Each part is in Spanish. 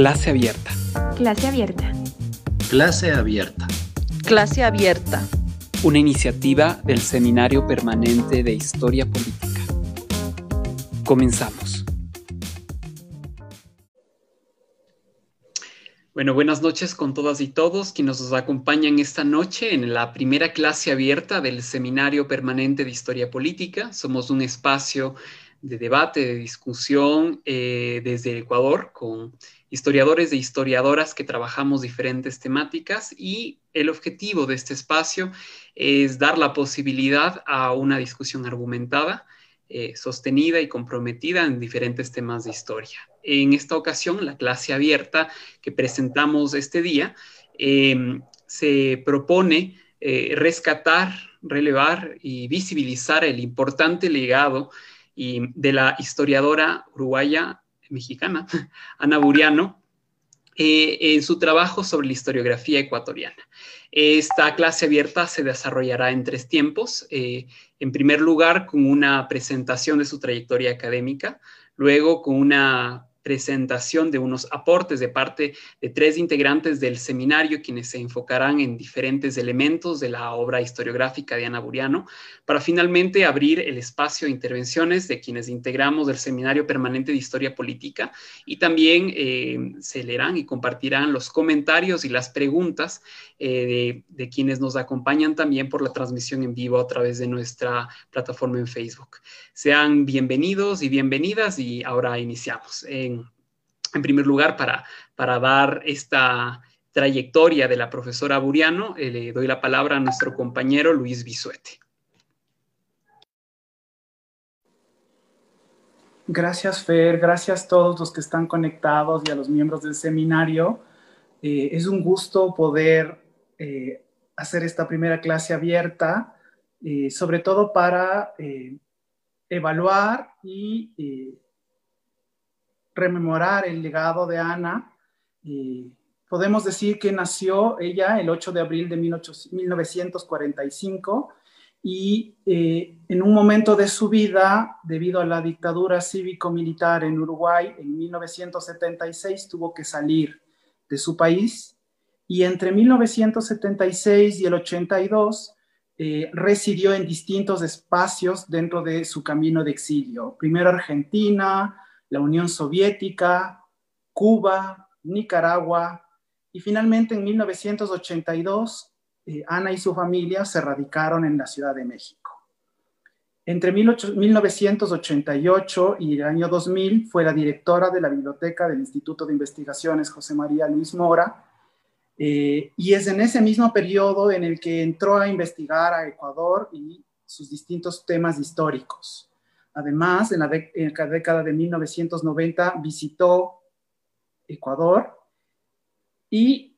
Clase abierta. Clase abierta. Clase abierta. Clase abierta. Una iniciativa del Seminario Permanente de Historia Política. Comenzamos. Bueno, buenas noches con todas y todos quienes nos acompañan esta noche en la primera clase abierta del Seminario Permanente de Historia Política. Somos un espacio de debate, de discusión eh, desde Ecuador con historiadores e historiadoras que trabajamos diferentes temáticas y el objetivo de este espacio es dar la posibilidad a una discusión argumentada, eh, sostenida y comprometida en diferentes temas de historia. En esta ocasión, la clase abierta que presentamos este día em, se propone eh, rescatar, relevar y visibilizar el importante legado de la historiadora uruguaya mexicana, Ana Buriano, eh, en su trabajo sobre la historiografía ecuatoriana. Esta clase abierta se desarrollará en tres tiempos. Eh, en primer lugar, con una presentación de su trayectoria académica, luego con una presentación de unos aportes de parte de tres integrantes del seminario, quienes se enfocarán en diferentes elementos de la obra historiográfica de Ana Buriano, para finalmente abrir el espacio de intervenciones de quienes integramos el Seminario Permanente de Historia Política y también eh, se leerán y compartirán los comentarios y las preguntas eh, de, quienes nos acompañan también por la transmisión en vivo a través de nuestra plataforma en Facebook. Sean bienvenidos y bienvenidas y ahora iniciamos primer lugar, para, para dar esta trayectoria de la profesora Buriano, eh, le doy la palabra a nuestro compañero Luis Bisuete. Gracias, Fer. Gracias a todos los que están conectados y a los miembros del seminario. Eh, es un gusto poder eh, hacer esta primera clase abierta, sobre todo para evaluar y rememorar el legado de Ana. podemos decir que nació ella el 8 de abril de 1945 y eh, en un momento de su vida, debido a la dictadura cívico-militar en Uruguay, en 1976 tuvo que salir de su país y entre 1976 y el 82 eh, residió en distintos espacios dentro de su camino de exilio. Primero Argentina, la Unión Soviética, Cuba, Nicaragua y finalmente en 1982 eh, Ana y su familia se radicaron en la Ciudad de México. Entre 1988 y el año 2000 fue la directora de la biblioteca del Instituto de Investigaciones José María Luis Mora eh, y es en ese mismo periodo en el que entró a investigar a Ecuador y sus distintos temas históricos. Además, en la, década de 1990 visitó Ecuador y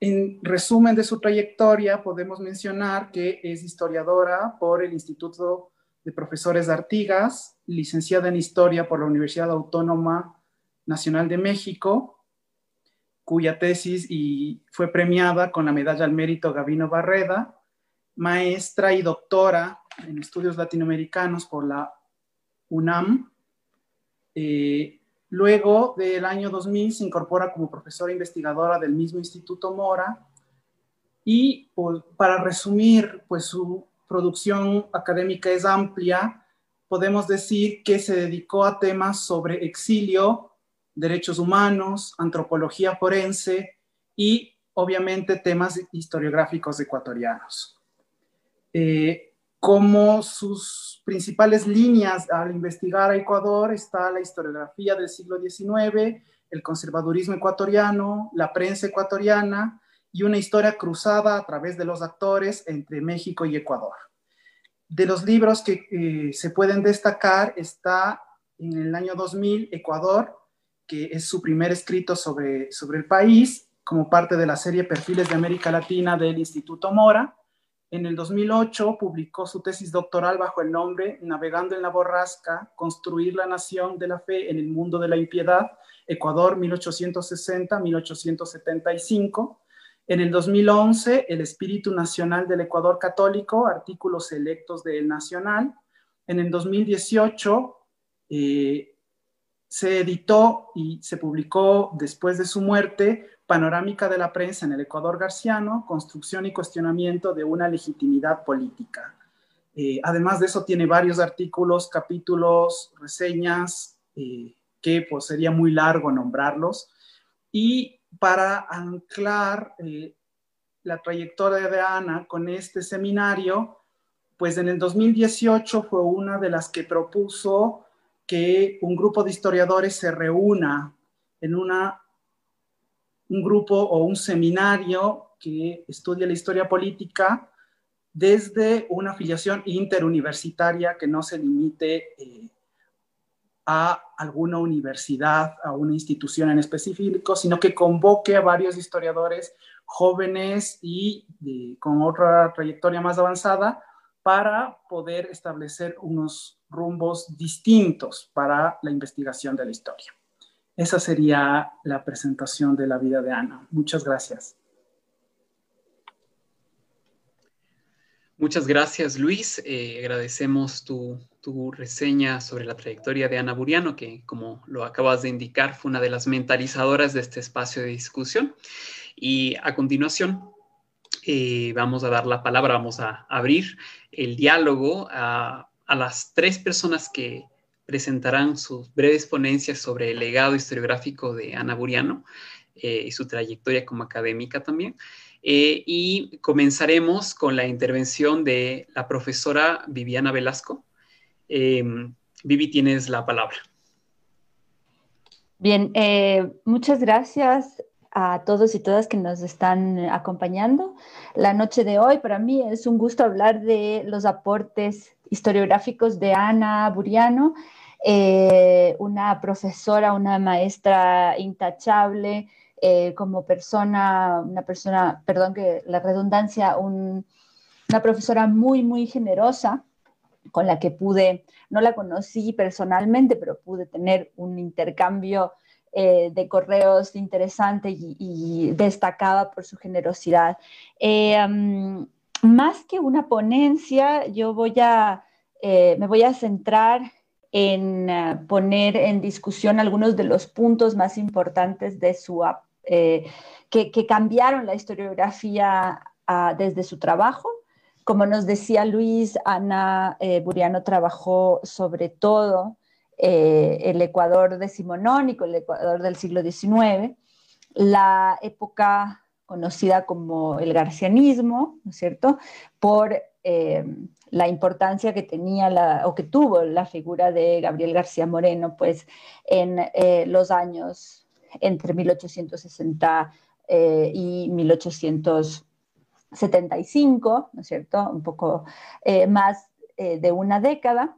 en resumen de su trayectoria podemos mencionar que es historiadora por el Instituto de Profesores de Artigas, licenciada en Historia por la Universidad Autónoma Nacional de México, cuya tesis y fue premiada con la medalla al mérito Gavino Barreda, maestra y doctora en estudios latinoamericanos por la UNAM. Eh, luego del año 2000 se incorpora como profesora investigadora del mismo Instituto Mora y pues, para resumir, pues su producción académica es amplia. Podemos decir que se dedicó a temas sobre exilio, derechos humanos, antropología forense y obviamente temas historiográficos ecuatorianos. Eh, como sus principales líneas al investigar a Ecuador está la historiografía del siglo XIX, el conservadurismo ecuatoriano, la prensa ecuatoriana y una historia cruzada a través de los actores entre México y Ecuador. De los libros que eh, se pueden destacar está en el año 2000 Ecuador, que es su primer escrito sobre, sobre el país, como parte de la serie Perfiles de América Latina del Instituto Mora, en el 2008 publicó su tesis doctoral bajo el nombre Navegando en la borrasca, construir la nación de la fe en el mundo de la impiedad, Ecuador 1860-1875. En el 2011, El espíritu nacional del Ecuador católico, artículos selectos de El Nacional. En el 2018, eh, se editó y se publicó después de su muerte Panorámica de la prensa en el Ecuador Garciano, construcción y cuestionamiento de una legitimidad política. Eh, además de eso, tiene varios artículos, capítulos, reseñas, eh, que pues, sería muy largo nombrarlos. Y para anclar eh, la trayectoria de Ana con este seminario, pues en el 2018 fue una de las que propuso que un grupo de historiadores se reúna en una un grupo o un seminario que estudia la historia política desde una afiliación interuniversitaria que no se limite eh, a alguna universidad, a una institución en específico, sino que convoque a varios historiadores jóvenes y con otra trayectoria más avanzada para poder establecer unos rumbos distintos para la investigación de la historia. Esa sería la presentación de la vida de Ana. Muchas gracias. Muchas gracias, Luis. Eh, agradecemos tu, reseña sobre la trayectoria de Ana Buriano, que como lo acabas de indicar, fue una de las mentalizadoras de este espacio de discusión. Y a continuación, eh, vamos a dar la palabra, vamos a abrir el diálogo a las tres personas que presentarán sus breves ponencias sobre el legado historiográfico de Ana Buriano eh, y su trayectoria como académica también. Eh, y comenzaremos con la intervención de la profesora Viviana Velasco. Em, Vivi, tienes la palabra. Bien, eh, muchas gracias a todos y todas que nos están acompañando. La noche de hoy para mí es un gusto hablar de los aportes historiográficos de Ana Buriano, eh, una profesora, una maestra intachable, eh, como persona, una persona, perdón que la redundancia, una profesora muy, muy generosa con la que pude, no la conocí personalmente, pero pude tener un intercambio eh, de correos interesante y, destacada por su generosidad. más que una ponencia, yo voy a me voy a centrar en eh, poner en discusión algunos de los puntos más importantes de su, eh, que, cambiaron la historiografía ah, desde su trabajo. Como nos decía Luis, Ana Buriano trabajó sobre todo el Ecuador decimonónico, el Ecuador del siglo XIX, la época conocida como el garcianismo, ¿no es cierto?, por la importancia que tenía la, o que tuvo la figura de Gabriel García Moreno, pues en eh, los años entre 1860 eh, y 1875, ¿no es cierto? Un poco eh, más de una década.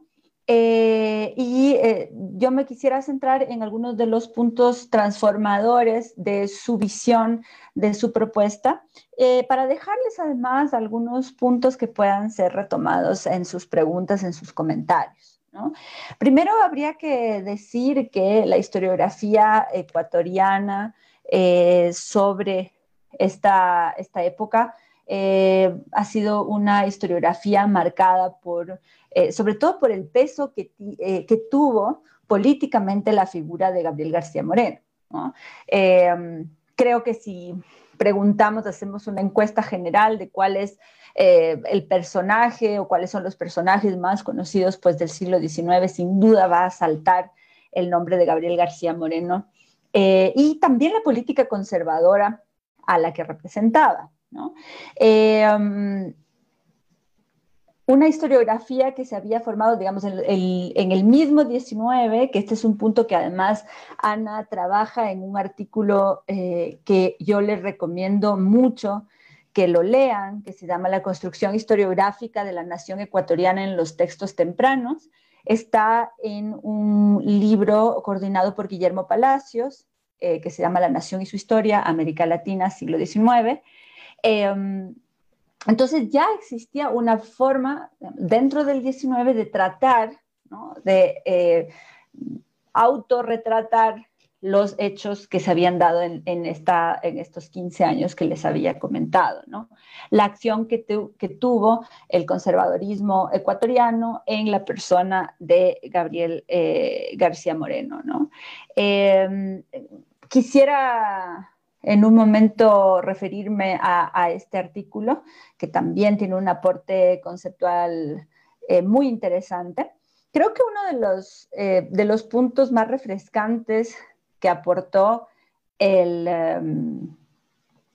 Eh, y eh, yo me quisiera centrar en algunos de los puntos transformadores de su visión, de su propuesta, eh, para dejarles además algunos puntos que puedan ser retomados en sus preguntas, en sus comentarios. Primero habría que decir que la historiografía ecuatoriana sobre esta, esta época ha sido una historiografía marcada por eh, sobre todo por el peso que, eh, que, tuvo políticamente la figura de Gabriel García Moreno. Em, creo que si preguntamos, hacemos una encuesta general de cuál es eh, el personaje o cuáles son los personajes más conocidos pues, del siglo XIX, sin duda va a saltar el nombre de Gabriel García Moreno y también la política conservadora a la que representaba. Em, una historiografía que se había formado, digamos, en el, mismo 19, que este es un punto que además Ana trabaja en un artículo eh, que yo les recomiendo mucho que lo lean, que se llama La construcción historiográfica de la nación ecuatoriana en los textos tempranos. Está en un libro coordinado por Guillermo Palacios, eh, que se llama La nación y su historia, América Latina, siglo XIX. Entonces ya existía una forma dentro del 19 de tratar, de eh, autorretratar los hechos que se habían dado en, estos 15 años que les había comentado, ¿no? La acción que, tuvo el conservadorismo ecuatoriano en la persona de Gabriel eh, García Moreno, ¿no? Em, quisiera en un momento referirme a, este artículo, que también tiene un aporte conceptual eh, muy interesante. Creo que uno de los, eh, de los puntos más refrescantes que aportó em,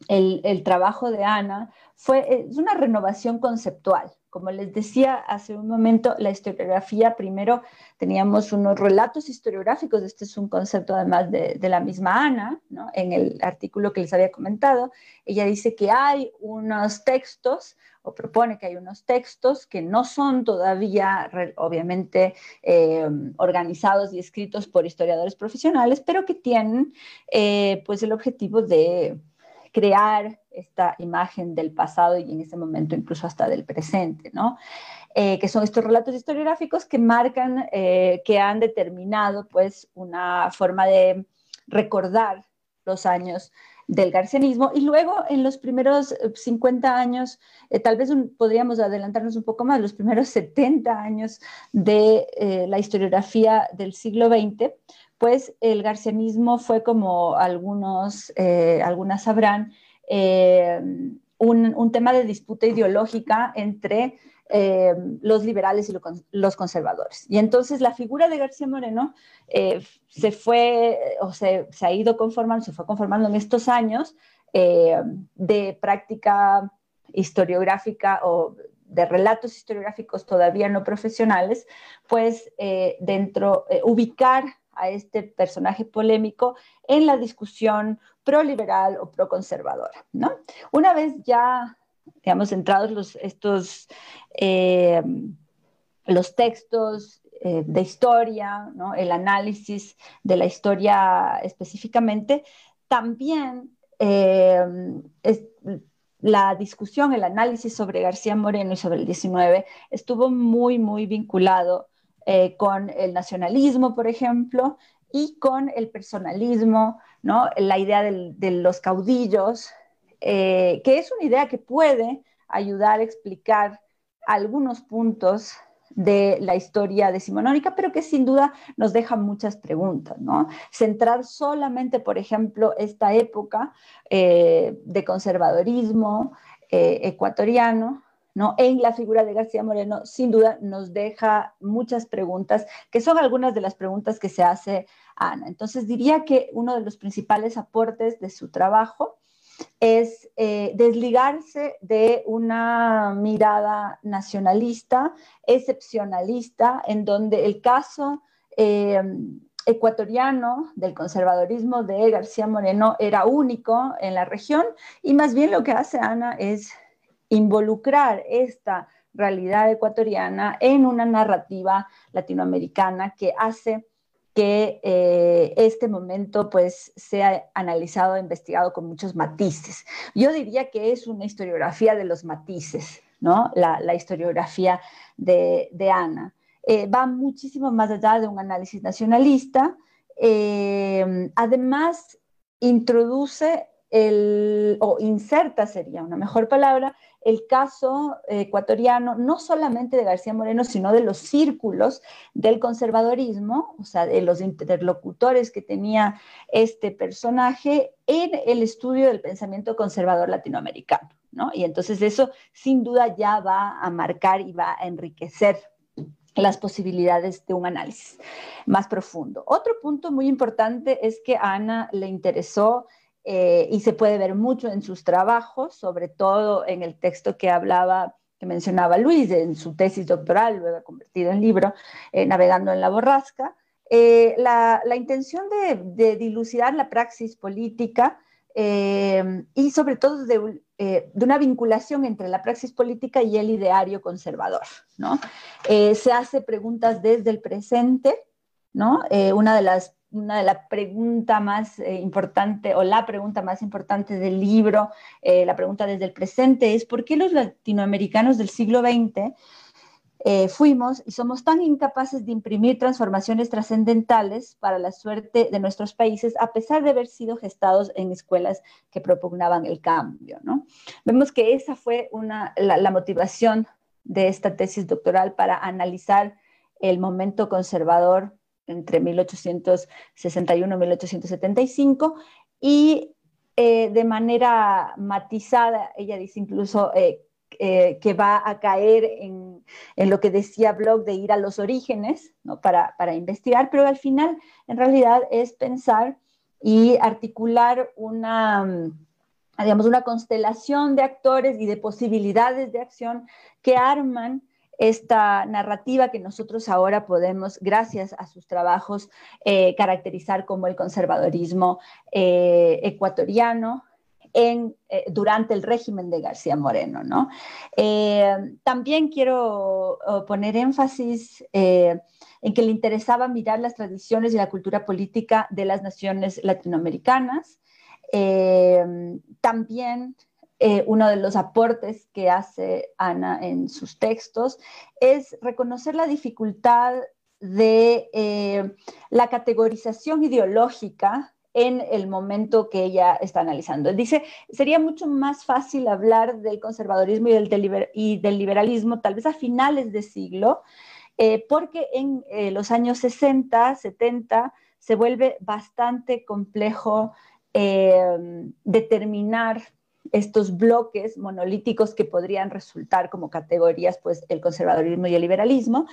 el, el, trabajo de Ana fue es una renovación conceptual. Como les decía hace un momento, la historiografía, primero teníamos unos relatos historiográficos, este es un concepto además de, la misma Ana, ¿no? en el artículo que les había comentado, ella dice que hay unos textos o propone que hay unos textos que no son todavía, obviamente, eh, organizados y escritos por historiadores profesionales, pero que tienen eh, pues el objetivo de crear esta imagen del pasado y en ese momento incluso hasta del presente, ¿no? Eh, que son estos relatos historiográficos que marcan, que han determinado pues una forma de recordar los años del garcianismo y luego en los primeros 50 eh, años, eh, tal vez podríamos adelantarnos un poco más, los primeros 70 años de eh, la historiografía del siglo XX, pues el garcianismo fue como algunos, algunas sabrán, un, un, tema de disputa ideológica entre eh, los liberales y los conservadores. Y entonces la figura de García Moreno eh, se fue, o se, ha ido conformando, se fue conformando en estos años eh, de práctica historiográfica o de relatos historiográficos todavía no profesionales, pues dentro, ubicar a este personaje polémico en la discusión pro-liberal o pro-conservadora. ¿no? Una vez ya digamos, entrados los, estos, eh, los textos eh, de historia, ¿no? el análisis de la historia específicamente, también eh, la discusión, el análisis sobre García Moreno y sobre el 19 estuvo muy, muy vinculado con el nacionalismo, por ejemplo, y con el personalismo, ¿no? la idea de los caudillos, eh, que es una idea que puede ayudar a explicar algunos puntos de la historia decimonónica, pero que sin duda nos deja muchas preguntas, ¿no? Centrar solamente, por ejemplo, esta época eh, de conservadorismo eh, ecuatoriano, ¿no? En la figura de García Moreno, sin duda nos deja muchas preguntas, que son algunas de las preguntas que se hace Ana. Entonces diría que uno de los principales aportes de su trabajo es eh, desligarse de una mirada nacionalista, excepcionalista, en donde el caso eh, ecuatoriano del conservadorismo de García Moreno era único en la región y más bien lo que hace Ana es involucrar esta realidad ecuatoriana en una narrativa latinoamericana que hace que eh, este momento pues sea analizado e investigado con muchos matices. Yo diría que es una historiografía de los matices, ¿no? La, historiografía de, Ana. Eh, va muchísimo más allá de un análisis nacionalista. Eh, además, introduce el, o inserta sería una mejor palabra, el caso ecuatoriano, no solamente de García Moreno, sino de los círculos del conservadorismo, o sea, de los interlocutores que tenía este personaje en el estudio del pensamiento conservador latinoamericano. ¿no? Y entonces eso sin duda ya va a marcar y va a enriquecer las posibilidades de un análisis más profundo. Otro punto muy importante es que a Ana le interesó eh, y se puede ver mucho en sus trabajos, sobre todo en el texto que hablaba, que mencionaba Luis en su tesis doctoral, luego convertido en libro, eh, Navegando en la borrasca, eh, la, intención de, dilucidar la praxis política y sobre todo de, una vinculación entre la praxis política y el ideario conservador. ¿no? se hace preguntas desde el presente, ¿no? una de las una de las preguntas más eh, importante o la pregunta más importante del libro, eh, la pregunta desde el presente, es por qué los latinoamericanos del siglo XX eh, fuimos y somos tan incapaces de imprimir transformaciones trascendentales para la suerte de nuestros países, a pesar de haber sido gestados en escuelas que propugnaban el cambio. ¿no? Vemos que esa fue una, la, motivación de esta tesis doctoral para analizar el momento conservador entre 1861 y 1875 y eh, de manera matizada, ella dice incluso eh, eh, que va a caer en, lo que decía Bloch de ir a los orígenes para, investigar, pero al final en realidad es pensar y articular una, digamos, una constelación de actores y de posibilidades de acción que arman esta narrativa que nosotros ahora podemos, gracias a sus trabajos, eh, caracterizar como el conservadorismo eh, ecuatoriano, eh, durante el régimen de García Moreno. ¿no? También quiero oh, poner énfasis en que le interesaba mirar las tradiciones y la cultura política de las naciones latinoamericanas. también uno de los aportes que hace Ana en sus textos es reconocer la dificultad de la categorización ideológica en el momento que ella está analizando. Dice, sería mucho más fácil hablar del conservadorismo y del, liberalismo tal vez a finales de siglo, eh, porque en eh, los años 60, 70 se vuelve bastante complejo eh, determinar estos bloques monolíticos que podrían resultar como categorías, pues el conservadorismo y el liberalismo.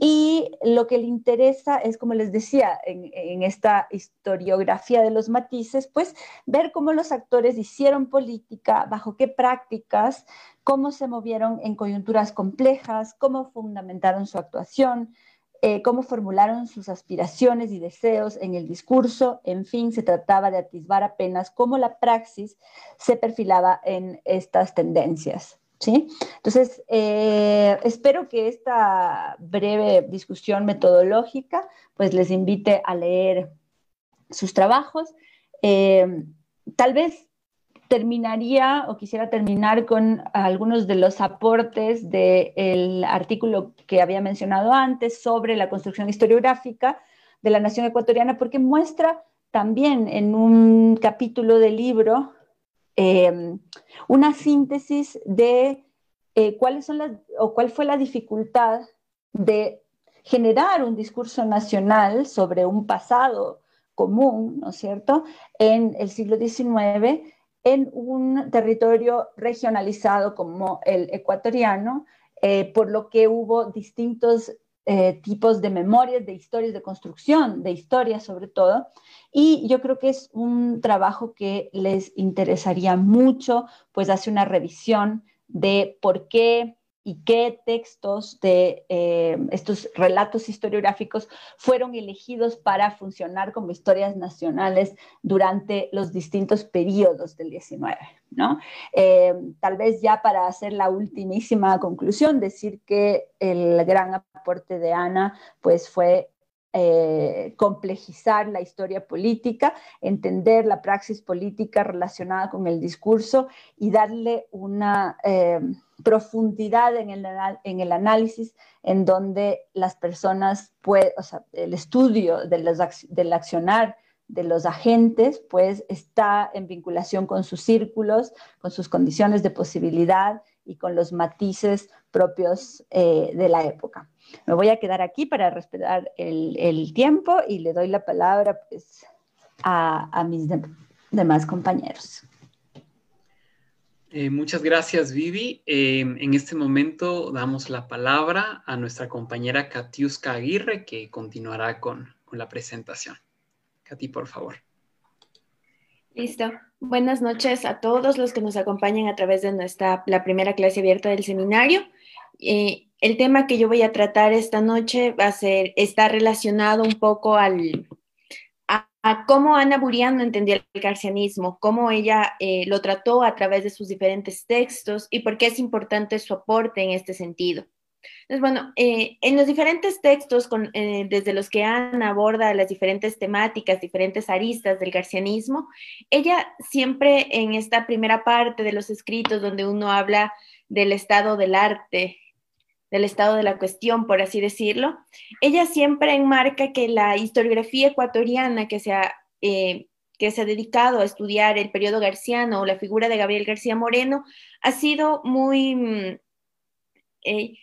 Y lo que le interesa es, como les decía, en, esta historiografía de los matices, pues ver cómo los actores hicieron política, bajo qué prácticas, cómo se movieron en coyunturas complejas, cómo fundamentaron su actuación, eh, cómo formularon sus aspiraciones y deseos en el discurso, en fin, se trataba de atisbar apenas cómo la praxis se perfilaba en estas tendencias. ¿sí? Entonces, eh, espero que esta breve discusión metodológica pues les invite a leer sus trabajos. Eh, tal vez terminaría o quisiera terminar con algunos de los aportes del artículo que había mencionado antes sobre la construcción historiográfica de la nación ecuatoriana, porque muestra también en un capítulo del libro em, una síntesis de eh, cuáles son las, o cuál fue la dificultad de generar un discurso nacional sobre un pasado común, ¿no es cierto?, en el siglo XIX en un territorio regionalizado como el ecuatoriano, eh, por lo que hubo distintos eh, tipos de memorias, de historias de construcción, de historias sobre todo. Y yo creo que es un trabajo que les interesaría mucho, pues hace una revisión de por qué y qué textos de eh, estos relatos historiográficos fueron elegidos para funcionar como historias nacionales durante los distintos periodos del 19. ¿no? Eh, tal vez ya para hacer la ultimísima conclusión, decir que el gran aporte de Ana pues, fue eh, complejizar la historia política, entender la praxis política relacionada con el discurso y darle una eh, profundidad en el, análisis en donde las personas, el estudio del accionar de los agentes, pues está en vinculación con sus círculos, con sus condiciones de posibilidad y con los matices propios eh, de la época. Me voy a quedar aquí para respetar el, tiempo y le doy la palabra pues, a, mis demás compañeros. Eh, muchas gracias, Vivi. Em, en este momento damos la palabra a nuestra compañera Katiuska Aguirre, que continuará con, con la presentación. Katy, por favor. Listo. Buenas noches a todos los que nos acompañan a través de nuestra, la primera clase abierta del seminario. Eh, el tema que yo voy a tratar esta noche va a ser, está relacionado un poco al, a, cómo Ana Buriano entendió el garcianismo, cómo ella eh, lo trató a través de sus diferentes textos y por qué es importante su aporte en este sentido. Entonces, bueno, eh, en los diferentes textos eh, desde los que Ana aborda las diferentes temáticas, diferentes aristas del garcianismo, ella siempre en esta primera parte de los escritos donde uno habla del estado del arte, del estado de la cuestión, por así decirlo, ella siempre enmarca que la historiografía ecuatoriana que se ha, eh, que se ha dedicado a estudiar el periodo garciano o la figura de Gabriel García Moreno ha sido muy... Mm, eh,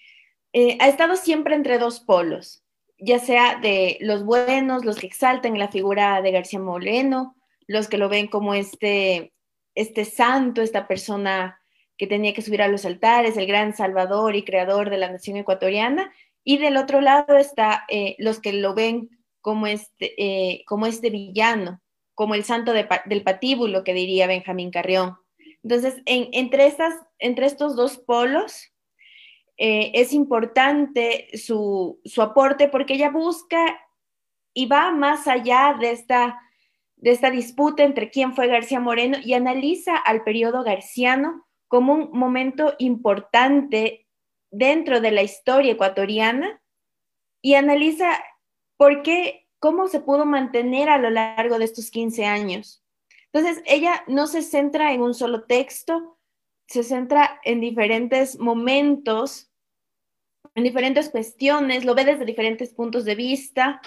eh, ha estado siempre entre dos polos, ya sea de los buenos, los que exaltan la figura de García Moreno, los que lo ven como este, este santo, esta persona que tenía que subir a los altares, el gran salvador y creador de la nación ecuatoriana, y del otro lado está eh, los que lo ven como este, eh, como este villano, como el santo del patíbulo que diría Benjamín Carrión. Entonces, entre, estas, entre estos dos polos, eh, es importante su, su, aporte porque ella busca y va más allá de esta, de esta disputa entre quién fue García Moreno y analiza al periodo garciano como un momento importante dentro de la historia ecuatoriana y analiza por qué, cómo se pudo mantener a lo largo de estos 15 años. Entonces, ella no se centra en un solo texto, se centra en diferentes momentos, en diferentes cuestiones, lo ve desde diferentes puntos de vista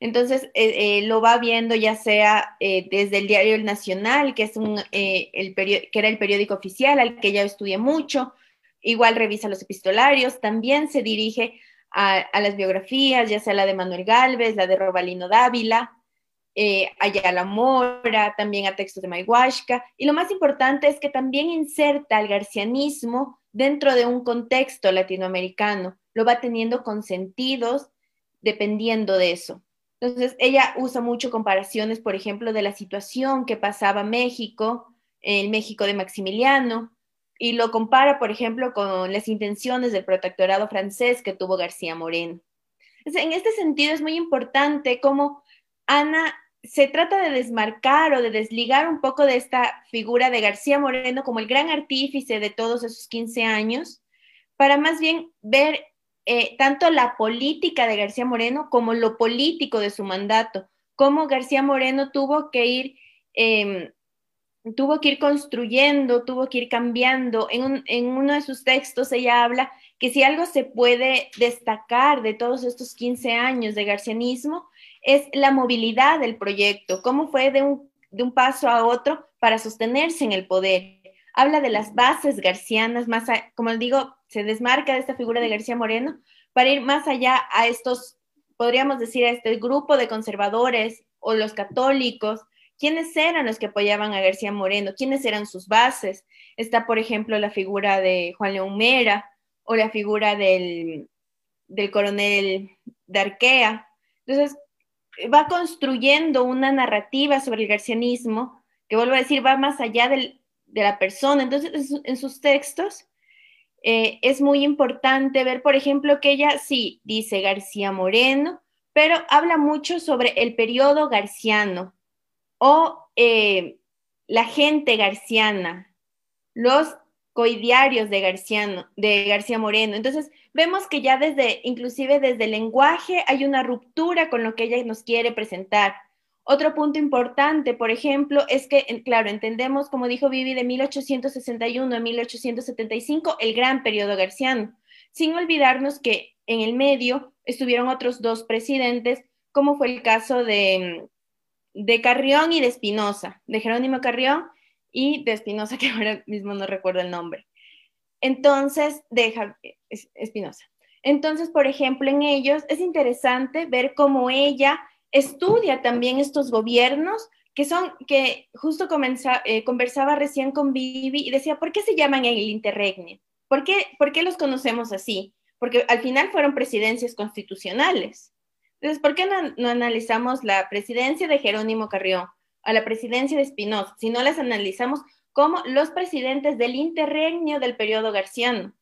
entonces, eh, eh, lo va viendo ya sea eh, desde el diario El Nacional, que, es un, el que era el periódico oficial al que ya estudié mucho, igual revisa los epistolarios, también se dirige a, las biografías, ya sea la de Manuel Galvez, la de Robalino Dávila, a la Mora, también a textos de Mayhuasca, y lo más importante es que también inserta el garcianismo dentro de un contexto latinoamericano, lo va teniendo con sentidos dependiendo de eso. Entonces, ella usa mucho comparaciones, por ejemplo, de la situación que pasaba México, el México de Maximiliano, y lo compara, por ejemplo, con las intenciones del protectorado francés que tuvo García Moreno. En este sentido, es muy importante cómo Ana se trata de desmarcar o de desligar un poco de esta figura de García Moreno como el gran artífice de todos esos 15 años, para más bien ver eh, tanto la política de García Moreno como lo político de su mandato, cómo García Moreno tuvo que ir, em, tuvo que ir construyendo, tuvo que ir cambiando. En, uno de sus textos ella habla que si algo se puede destacar de todos estos 15 años de garcianismo es la movilidad del proyecto, cómo fue de un, de un paso a otro para sostenerse en el poder. Habla de las bases garcianas, más, como digo, se desmarca de esta figura de García Moreno para ir más allá a estos, podríamos decir, a este grupo de conservadores o los católicos, quiénes eran los que apoyaban a García Moreno, quiénes eran sus bases. Está, por ejemplo, la figura de Juan León Mera o la figura del, del coronel Darquea. Entonces, va construyendo una narrativa sobre el garcianismo que, vuelvo a decir, va más allá del, de la persona. Entonces, en sus textos eh, es muy importante ver, por ejemplo, que ella sí dice García Moreno, pero habla mucho sobre el periodo garciano o eh, la gente garciana, los coidiarios de, de García Moreno. Entonces, vemos que ya desde, inclusive desde el lenguaje, hay una ruptura con lo que ella nos quiere presentar. Otro punto importante, por ejemplo, es que, claro, entendemos, como dijo Vivi, de 1861 a 1875, el gran periodo garciano, sin olvidarnos que en el medio estuvieron otros dos presidentes, como fue el caso de, de Carrión y de Espinosa, de Jerónimo Carrión y de Espinosa, que ahora mismo no recuerdo el nombre. Entonces, de Espinosa. Entonces, por ejemplo, en ellos es interesante ver cómo ella estudia también estos gobiernos que son, que justo eh, conversaba recién con Vivi y decía, ¿por qué se llaman el interregnio? ¿Por qué, ¿Por qué los conocemos así? Porque al final fueron presidencias constitucionales. Entonces, ¿por qué no, no analizamos la presidencia de Jerónimo Carrión a la presidencia de Espinosa, si no las analizamos como los presidentes del interregnio del periodo garciano?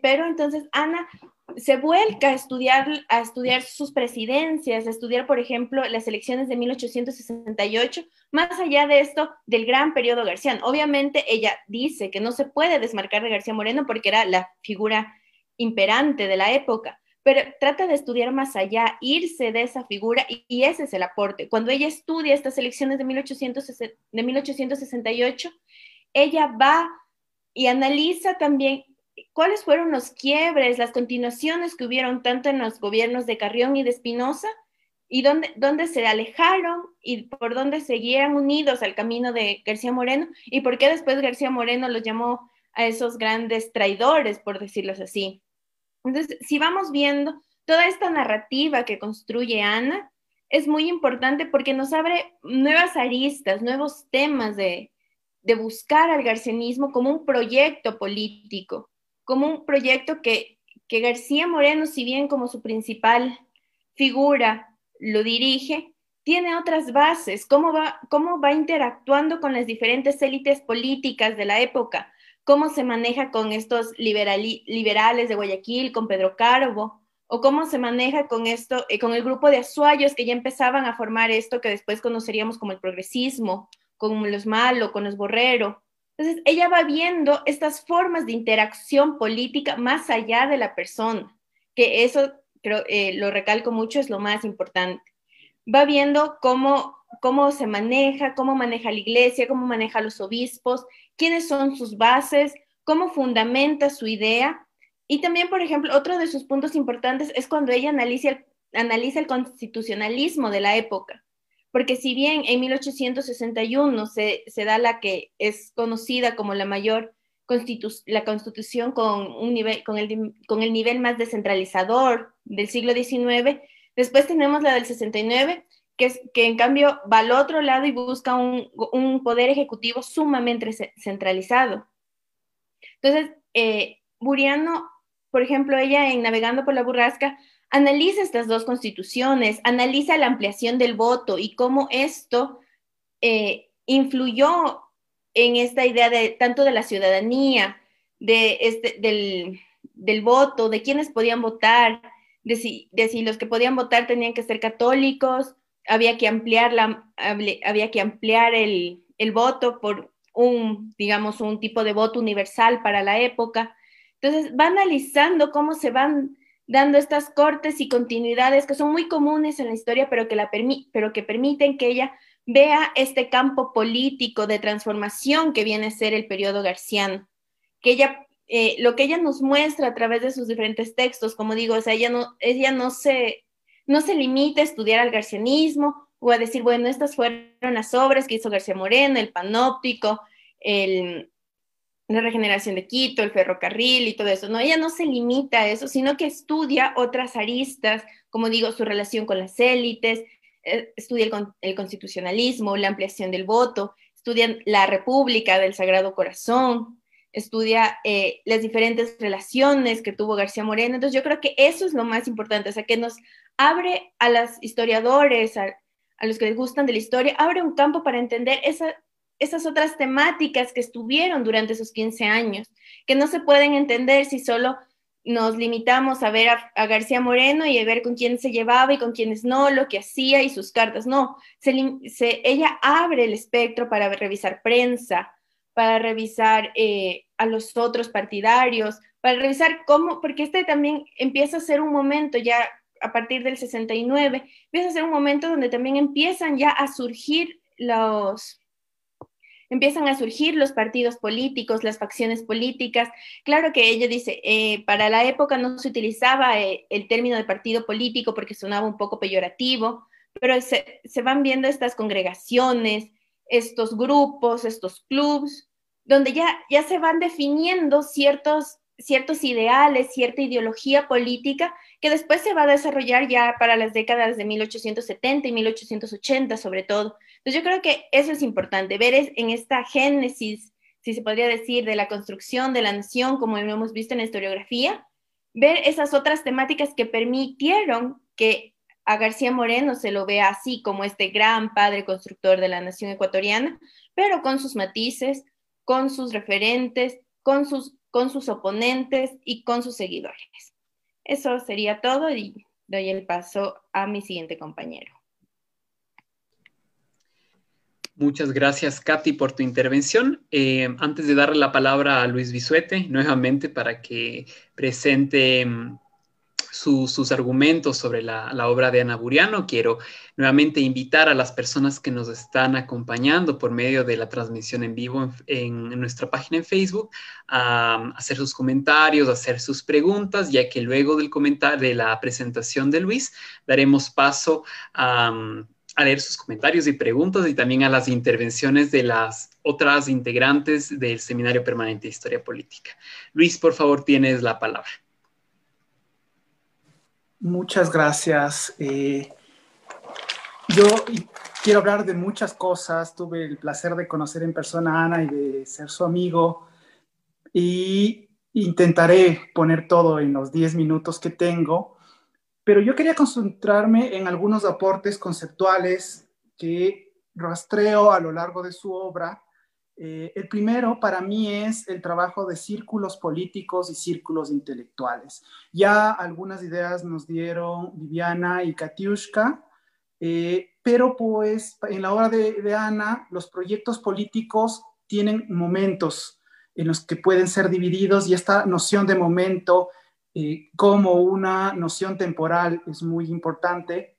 Pero entonces Ana se vuelca a estudiar, a estudiar sus presidencias, a estudiar, por ejemplo, las elecciones de 1868, más allá de esto del gran periodo garciano. Obviamente ella dice que no se puede desmarcar de García Moreno porque era la figura imperante de la época, pero trata de estudiar más allá, irse de esa figura y, ese es el aporte. Cuando ella estudia estas elecciones de, 1800, de 1868, ella va y analiza también cuáles fueron los quiebres, las continuaciones que hubieron tanto en los gobiernos de Carrión y de Espinosa, y dónde, dónde se alejaron y por dónde seguían unidos al camino de García Moreno, y por qué después García Moreno los llamó a esos grandes traidores, por decirlos así. Entonces, si vamos viendo toda esta narrativa que construye Ana, es muy importante porque nos abre nuevas aristas, nuevos temas de, de buscar al garcianismo como un proyecto político, como un proyecto que, García Moreno, si bien como su principal figura lo dirige, tiene otras bases, cómo va, cómo va interactuando con las diferentes élites políticas de la época, cómo se maneja con estos liberales de Guayaquil, con Pedro Cárbo, o cómo se maneja con esto, eh, con el grupo de azuayos que ya empezaban a formar esto que después conoceríamos como el progresismo, con los malos, con los borrero. Entonces, ella va viendo estas formas de interacción política más allá de la persona, que eso, eh, lo recalco mucho, es lo más importante. Va viendo cómo, cómo se maneja, cómo maneja la iglesia, cómo maneja los obispos, quiénes son sus bases, cómo fundamenta su idea. Y también, por ejemplo, otro de sus puntos importantes es cuando ella analiza el constitucionalismo de la época porque si bien en 1861 se, se da la que es conocida como la mayor la constitución con, un nivel, con, el, con el nivel más descentralizador del siglo XIX, después tenemos la del 69, que, es, que en cambio va al otro lado y busca un, un poder ejecutivo sumamente centralizado. Entonces, eh, Buriano, por ejemplo, ella en Navegando por la Burrasca, Analiza estas dos constituciones, analiza la ampliación del voto y cómo esto eh, influyó en esta idea de tanto de la ciudadanía, de este, del, voto, de quiénes podían votar, de si, los que podían votar tenían que ser católicos, había que ampliar, la, había que ampliar el, el voto por un, digamos, un tipo de voto universal para la época. Entonces, va analizando cómo se van dando estas cortes y continuidades que son muy comunes en la historia, pero que, la pero que permiten que ella vea este campo político de transformación que viene a ser el periodo garciano, que ella, eh, lo que ella nos muestra a través de sus diferentes textos, como digo, o sea, ella no, ella no se, no se limita a estudiar al garcianismo o a decir, bueno, estas fueron las obras que hizo García Moreno, el panóptico, el, la regeneración de Quito, el ferrocarril y todo eso. No, ella no se limita a eso, sino que estudia otras aristas, como digo, su relación con las élites, eh, estudia el, constitucionalismo, la ampliación del voto, estudia la República del Sagrado Corazón, estudia eh, las diferentes relaciones que tuvo García Moreno. Entonces yo creo que eso es lo más importante, o sea, que nos abre a los historiadores, a, a los que les gustan de la historia, abre un campo para entender esa esas otras temáticas que estuvieron durante esos 15 años, que no se pueden entender si solo nos limitamos a ver a, García Moreno y a ver con quién se llevaba y con quiénes no, lo que hacía y sus cartas. No, se, ella abre el espectro para revisar prensa, para revisar eh, a los otros partidarios, para revisar cómo, porque este también empieza a ser un momento ya a partir del 69, empieza a ser un momento donde también empiezan ya a surgir los, empiezan a surgir los partidos políticos, las facciones políticas. Claro que ella dice, eh, para la época no se utilizaba eh, el término de partido político porque sonaba un poco peyorativo, pero se, van viendo estas congregaciones, estos grupos, estos clubs, donde ya, ya se van definiendo ciertos, ciertos ideales, cierta ideología política que después se va a desarrollar ya para las décadas de 1870 y 1880 sobre todo. Entonces yo creo que eso es importante, ver en esta génesis, si se podría decir, de la construcción de la nación, como lo hemos visto en la historiografía, ver esas otras temáticas que permitieron que a García Moreno se lo vea así como este gran padre constructor de la nación ecuatoriana, pero con sus matices, con sus referentes, con sus, con sus oponentes y con sus seguidores. Eso sería todo y doy el paso a mi siguiente compañero. Muchas gracias, Katy, por tu intervención. Eh, antes de darle la palabra a Luis Bisuete, nuevamente para que presente mm, sus argumentos sobre la, obra de Ana Buriano. Quiero nuevamente invitar a las personas que nos están acompañando por medio de la transmisión en vivo en, nuestra página en Facebook a, hacer sus comentarios, a hacer sus preguntas, ya que luego del comentario de la presentación de Luis daremos paso a, a leer sus comentarios y preguntas y también a las intervenciones de las otras integrantes del Seminario Permanente de Historia Política. Luis, por favor, tienes la palabra. Muchas gracias. Eh, yo quiero hablar de muchas cosas. Tuve el placer de conocer en persona a Ana y de ser su amigo. Y intentaré poner todo en los 10 minutos que tengo. Pero yo quería concentrarme en algunos aportes conceptuales que rastreo a lo largo de su obra eh, el primero para mí es el trabajo de círculos políticos y círculos intelectuales. Ya algunas ideas nos dieron Viviana y Katiushka, eh, pero pues en la obra de, Ana los proyectos políticos tienen momentos en los que pueden ser divididos y esta noción de momento eh, como una noción temporal es muy importante.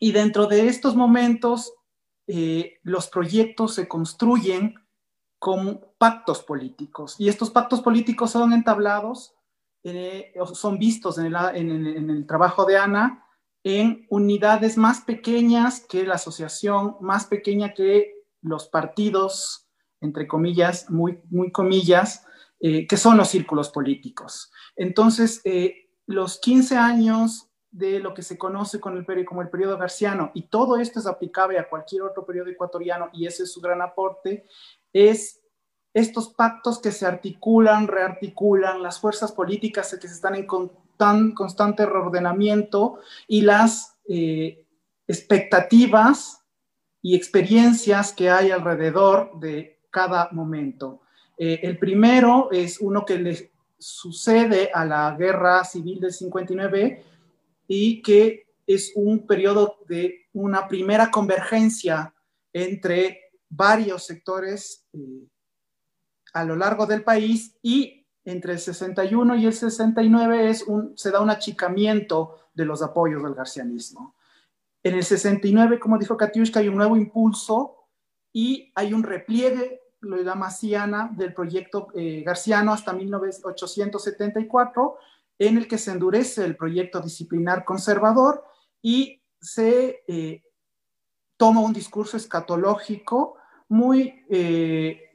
Y dentro de estos momentos eh, los proyectos se construyen como pactos políticos y estos pactos políticos son entablados, eh, son vistos en el, trabajo de Ana en unidades más pequeñas que la asociación, más pequeña que los partidos, entre comillas, muy comillas, eh, que son los círculos políticos. Entonces, los 15 años de lo que se conoce con el, como el periodo garciano, y todo esto es aplicable a cualquier otro periodo ecuatoriano, y ese es su gran aporte, es estos pactos que se articulan, rearticulan, las fuerzas políticas que se están en tan constante reordenamiento y las eh, expectativas y experiencias que hay alrededor de cada momento. Eh, el primero es uno que le sucede a la guerra civil del 59, y que es un periodo de una primera convergencia entre varios sectores eh, a lo largo del país y entre el 61 y el 69 es se da un achicamiento de los apoyos del garcianismo. En el 69, como dijo Katiushka, hay un nuevo impulso y hay un repliegue, lo llama Siana, del proyecto eh, garciano hasta 1874 en el que se endurece el proyecto disciplinar conservador y se eh, toma un discurso escatológico muy eh,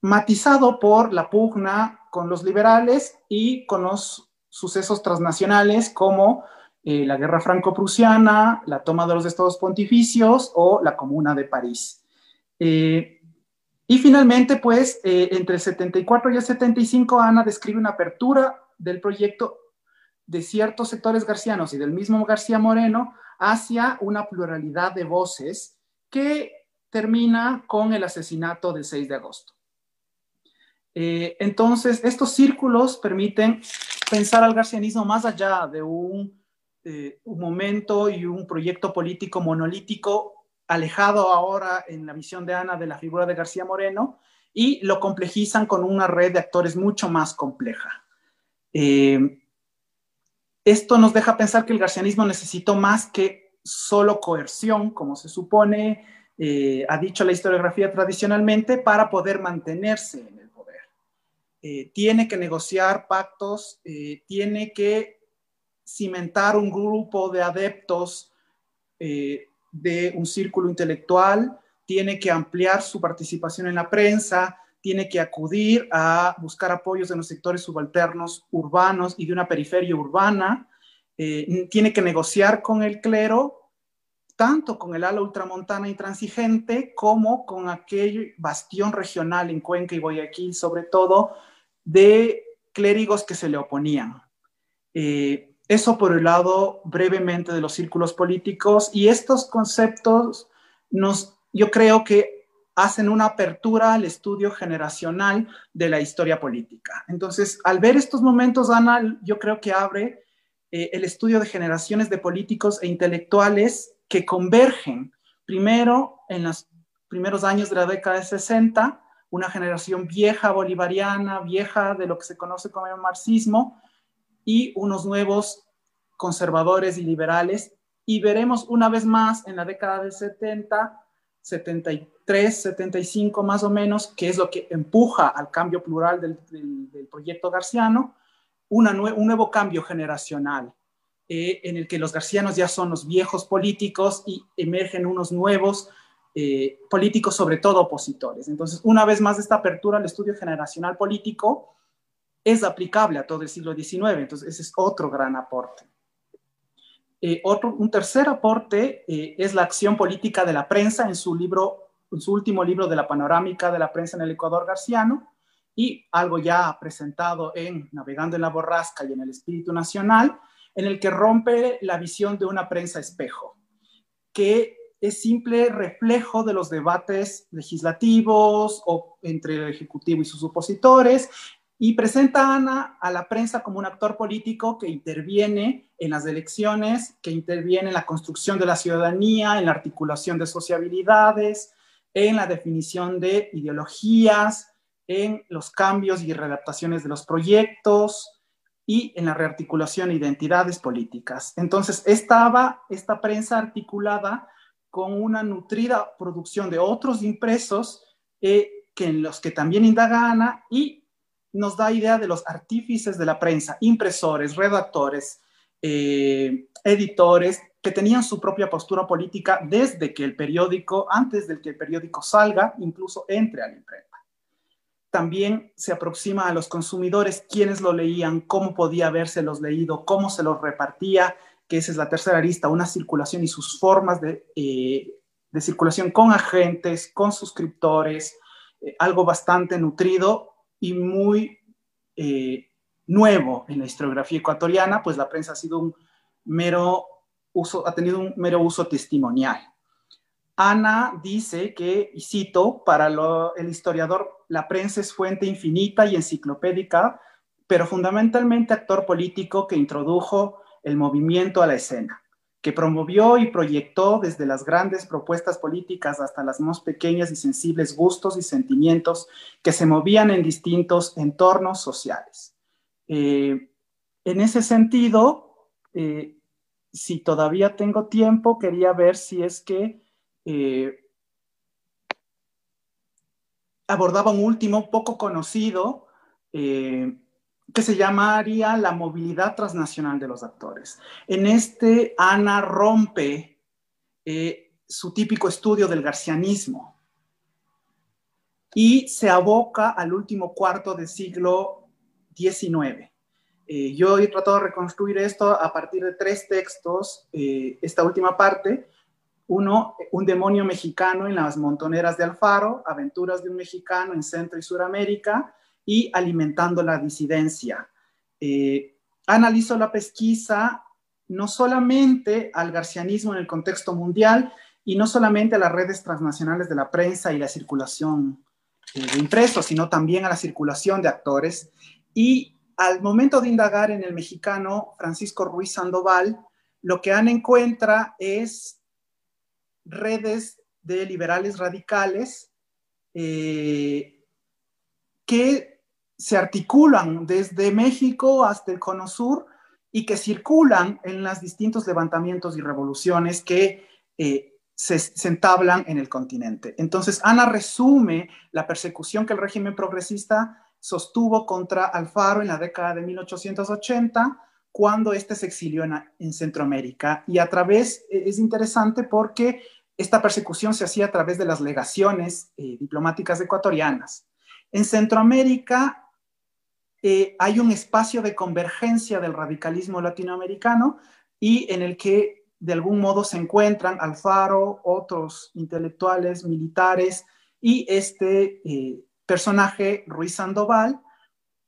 matizado por la pugna con los liberales y con los sucesos transnacionales como la guerra franco-prusiana, la toma de los estados pontificios o la Comuna de París. Y finalmente, pues, entre el 74 y el 75, Ana describe una apertura del proyecto de ciertos sectores garcianos y del mismo García Moreno hacia una pluralidad de voces que termina con el asesinato del 6 de agosto. Eh, entonces, estos círculos permiten pensar al garcianismo más allá de un, eh, un momento y un proyecto político monolítico alejado ahora en la visión de Ana de la figura de García Moreno y lo complejizan con una red de actores mucho más compleja. Eh, esto nos deja pensar que el garcianismo necesitó más que solo coerción, como se supone, eh, ha dicho la historiografía tradicionalmente, para poder mantenerse en el poder. Eh, tiene que negociar pactos, tiene que cimentar un grupo de adeptos de un círculo intelectual, tiene que ampliar su participación en la prensa, tiene que acudir a buscar apoyos de los sectores subalternos urbanos y de una periferia urbana, eh, tiene que negociar con el clero, tanto con el ala ultramontana intransigente como con aquel bastión regional en Cuenca y Guayaquil, sobre todo, de clérigos que se le oponían. Eh, eso por el lado brevemente de los círculos políticos y estos conceptos nos, yo creo que hacen una apertura al estudio generacional de la historia política. Entonces, al ver estos momentos, Ana, yo creo que abre eh, el estudio de generaciones de políticos e intelectuales que convergen, primero en los primeros años de la década de 60, una generación vieja bolivariana, vieja de lo que se conoce como el marxismo, y unos nuevos conservadores y liberales. Y veremos una vez más en la década del 70, 73, 75 más o menos, que es lo que empuja al cambio plural del, proyecto garciano, una un nuevo cambio generacional eh, en el que los garcianos ya son los viejos políticos y emergen unos nuevos eh, políticos, sobre todo opositores. Entonces, una vez más, esta apertura al estudio generacional político es aplicable a todo el siglo XIX, entonces ese es otro gran aporte. Eh, otro, un tercer aporte es la acción política de la prensa en su libro, en su último libro de la panorámica de la prensa en el Ecuador garciano, y algo ya presentado en Navegando en la Borrasca y en el Espíritu Nacional, en el que rompe la visión de una prensa espejo, que es simple reflejo de los debates legislativos o entre el Ejecutivo y sus opositores, y presenta a Ana a la prensa como un actor político que interviene en las elecciones, que interviene en la construcción de la ciudadanía, en la articulación de sociabilidades, en la definición de ideologías, en los cambios y readaptaciones de los proyectos, y en la rearticulación de identidades políticas. Entonces, estaba esta prensa articulada con una nutrida producción de otros impresos eh, que en los que también indaga Ana y nos da idea de los artífices de la prensa, impresores, redactores, eh, editores, que tenían su propia postura política desde que el periódico, antes de que el periódico salga, incluso entre al impreso también se aproxima a los consumidores, quiénes lo leían, cómo podía los leído, cómo se los repartía, que esa es la tercera arista, una circulación y sus formas de, eh, circulación con agentes, con suscriptores, eh, algo bastante nutrido y muy eh, nuevo en la historiografía ecuatoriana, pues la prensa ha sido un mero uso, ha tenido un mero uso testimonial. Ana dice que, y cito, para el historiador, la prensa es fuente infinita y enciclopédica, pero fundamentalmente actor político que introdujo el movimiento a la escena, que promovió y proyectó desde las grandes propuestas políticas hasta las más pequeñas y sensibles gustos y sentimientos que se movían en distintos entornos sociales. Eh, en ese sentido, eh, si todavía tengo tiempo, quería ver si es que eh, abordaba un último poco conocido que se llamaría la movilidad transnacional de los actores. En este, Ana rompe eh, su típico estudio del garcianismo y se aboca al último cuarto del siglo XIX. yo he tratado de reconstruir esto a partir de tres textos, esta última parte, uno, un demonio mexicano en las montoneras de Alfaro, aventuras de un mexicano en Centro y Suramérica y alimentando la disidencia. Eh, analizó la pesquisa no solamente al garcianismo en el contexto mundial y no solamente a las redes transnacionales de la prensa y la circulación eh, de impresos, sino también a la circulación de actores. Y al momento de indagar en el mexicano Francisco Ruiz Sandoval, lo que Ana encuentra es redes de liberales radicales eh, que se articulan desde México hasta el Cono Sur y que circulan en los distintos levantamientos y revoluciones que eh, se, se, entablan en el continente. Entonces, Ana resume la persecución que el régimen progresista sostuvo contra Alfaro en la década de 1880, cuando éste se exilió en, en Centroamérica. Y a través, es interesante porque esta persecución se hacía a través de las legaciones eh, diplomáticas ecuatorianas. En Centroamérica eh, hay un espacio de convergencia del radicalismo latinoamericano y en el que de algún modo se encuentran Alfaro, otros intelectuales, militares y este eh, personaje, Ruiz Sandoval,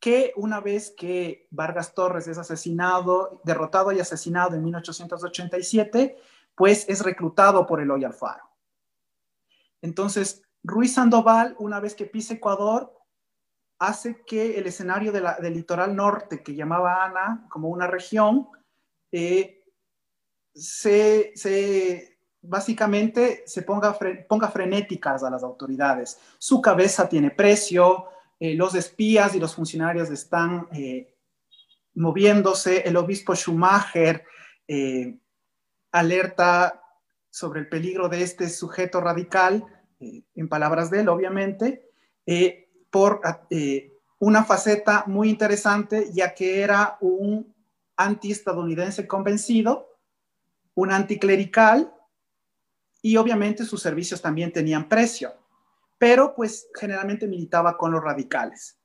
que una vez que Vargas Torres es asesinado, derrotado y asesinado en 1887, pues es reclutado por Eloy Alfaro. Entonces, Ruiz Sandoval, una vez que pisa Ecuador, hace que el escenario del litoral norte, que llamaba Ana como una región, eh, se, básicamente se ponga, ponga frenéticas a las autoridades. Su cabeza tiene precio, eh, los espías y los funcionarios están eh, moviéndose, el obispo Schumacher alerta sobre el peligro de este sujeto radical, en palabras de él, obviamente, por una faceta muy interesante, ya que era un antiestadounidense convencido, un anticlerical, y obviamente sus servicios también tenían precio, pero pues generalmente militaba con los radicales.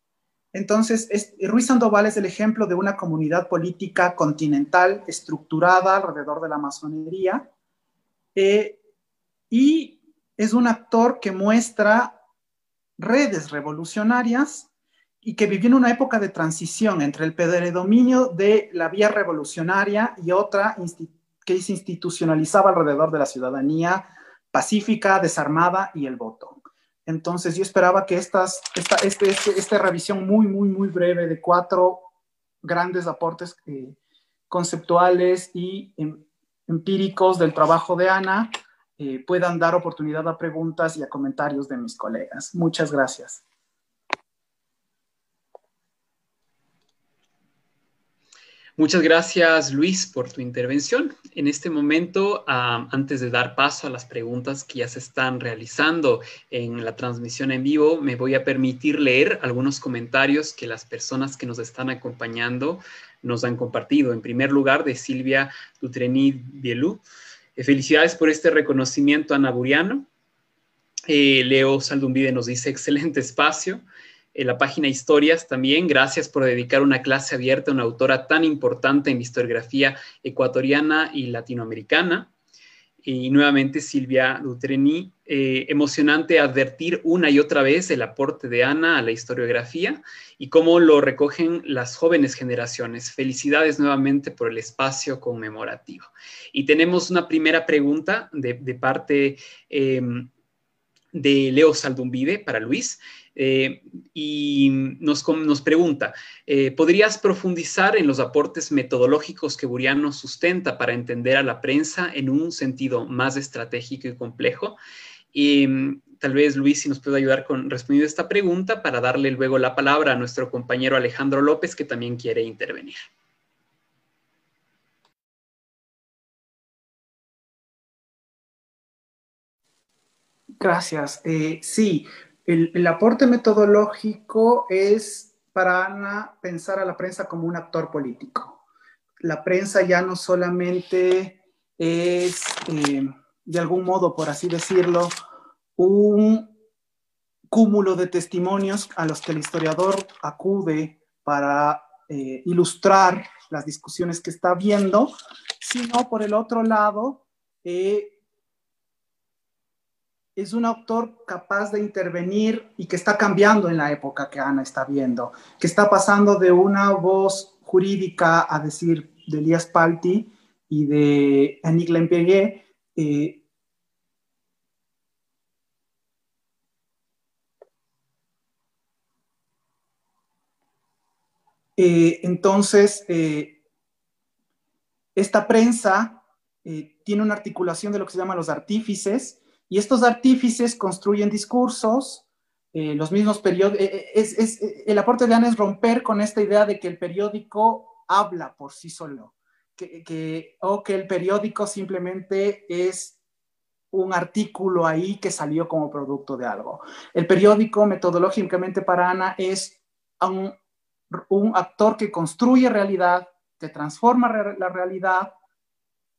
Entonces, Ruiz Sandoval es el ejemplo de una comunidad política continental estructurada alrededor de la masonería eh, y es un actor que muestra redes revolucionarias y que vivió una época de transición entre el predominio de la vía revolucionaria y otra que se institucionalizaba alrededor de la ciudadanía pacífica, desarmada y el voto. Entonces yo esperaba que estas, esta, este, este, esta revisión muy, muy, muy breve de cuatro grandes aportes eh, conceptuales y em, empíricos del trabajo de Ana eh, puedan dar oportunidad a preguntas y a comentarios de mis colegas. Muchas gracias. Muchas gracias, Luis, por tu intervención. En este momento, antes de dar paso a las preguntas que ya se están realizando en la transmisión en vivo, me voy a permitir leer algunos comentarios que las personas que nos están acompañando nos han compartido. En primer lugar, de Silvia Dutreni Bielú. Eh, felicidades por este reconocimiento, Ana Buriano. Eh, Leo Saldumbide nos dice, excelente espacio en la página Historias también. Gracias por dedicar una clase abierta a una autora tan importante en la historiografía ecuatoriana y latinoamericana. Y nuevamente Silvia Dutreni, eh, emocionante advertir una y otra vez el aporte de Ana a la historiografía y cómo lo recogen las jóvenes generaciones. Felicidades nuevamente por el espacio conmemorativo. Y tenemos una primera pregunta de, parte em, de Leo Saldumbide para Luis. Eh, y nos, pregunta, eh, ¿podrías profundizar en los aportes metodológicos que Buriano sustenta para entender a la prensa en un sentido más estratégico y complejo? Y mm, tal vez Luis si nos puede ayudar con respondiendo esta pregunta para darle luego la palabra a nuestro compañero Alejandro López que también quiere intervenir. Gracias. Eh, sí, el, aporte metodológico es para Ana pensar a la prensa como un actor político. La prensa ya no solamente es, eh, de algún modo, por así decirlo, un cúmulo de testimonios a los que el historiador acude para eh, ilustrar las discusiones que está viendo, sino por el otro lado, eh, es un autor capaz de intervenir y que está cambiando en la época que Ana está viendo, que está pasando de una voz jurídica a decir de Elías Palti y de Annick Lemperrier, eh, eh, entonces, eh, esta prensa tiene una articulación de lo que se llama los artífices, y estos artífices construyen discursos, eh, los mismos periódicos, eh, eh, el aporte de Ana es romper con esta idea de que el periódico habla por sí solo, que, o que el periódico simplemente es un artículo ahí que salió como producto de algo. El periódico, metodológicamente para Ana, es un, un actor que construye realidad, que transforma la realidad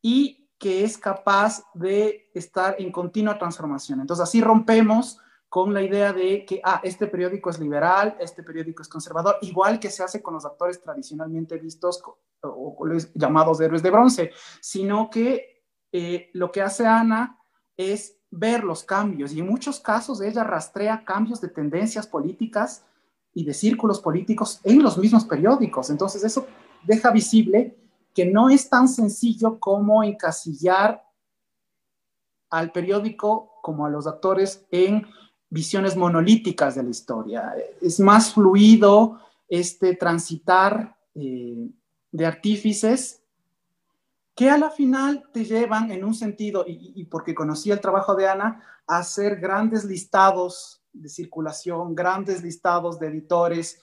y que es capaz de estar en continua transformación. Entonces, así rompemos con la idea de que, ah, este periódico es liberal, este periódico es conservador, igual que se hace con los actores tradicionalmente vistos o, llamados héroes de bronce, sino que eh, lo que hace Ana es ver los cambios y en muchos casos ella rastrea cambios de tendencias políticas y de círculos políticos en los mismos periódicos. Entonces eso deja visible que no es tan sencillo como encasillar al periódico como a los actores en visiones monolíticas de la historia. Es más fluido este transitar eh, de artífices que a la final te llevan en un sentido, y, y, porque conocí el trabajo de Ana, a hacer grandes listados de circulación, grandes listados de editores,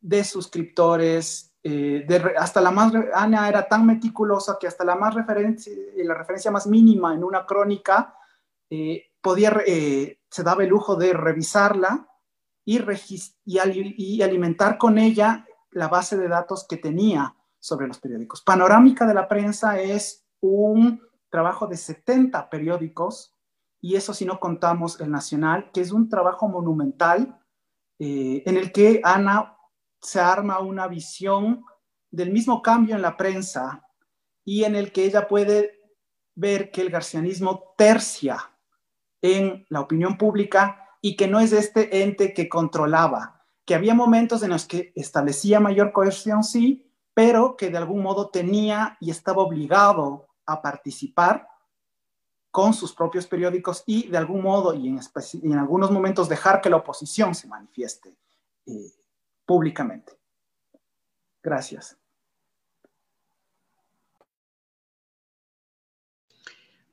de suscriptores, eh, hasta la más, Ana era tan meticulosa que hasta la más referencia, la referencia más mínima en una crónica, eh, podía, se daba el lujo de revisarla y, y, alimentar con ella la base de datos que tenía sobre los periódicos. Panorámica de la prensa es un trabajo de 70 periódicos y eso si no contamos el Nacional, que es un trabajo monumental eh, en el que Ana se arma una visión del mismo cambio en la prensa y en el que ella puede ver que el garcianismo tercia en la opinión pública y que no es este ente que controlaba, que había momentos en los que establecía mayor coerción, sí, pero que de algún modo tenía y estaba obligado a participar con sus propios periódicos y de algún modo y en, en algunos momentos dejar que la oposición se manifieste eh, públicamente. Gracias.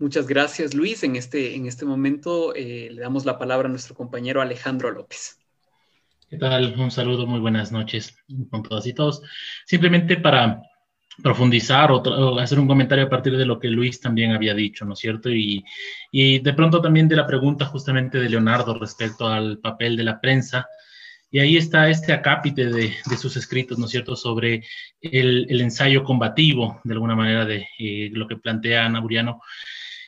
Muchas gracias, Luis. En este, en este momento eh, le damos la palabra a nuestro compañero Alejandro López. ¿Qué tal? Un saludo, muy buenas noches con todas y todos. Simplemente para profundizar o, hacer un comentario a partir de lo que Luis también había dicho, ¿no es cierto? Y, y, de pronto también de la pregunta justamente de Leonardo respecto al papel de la prensa. Y ahí está este acápite de, de sus escritos, ¿no es cierto?, sobre el, el ensayo combativo, de alguna manera, de eh, lo que plantea Ana Buriano.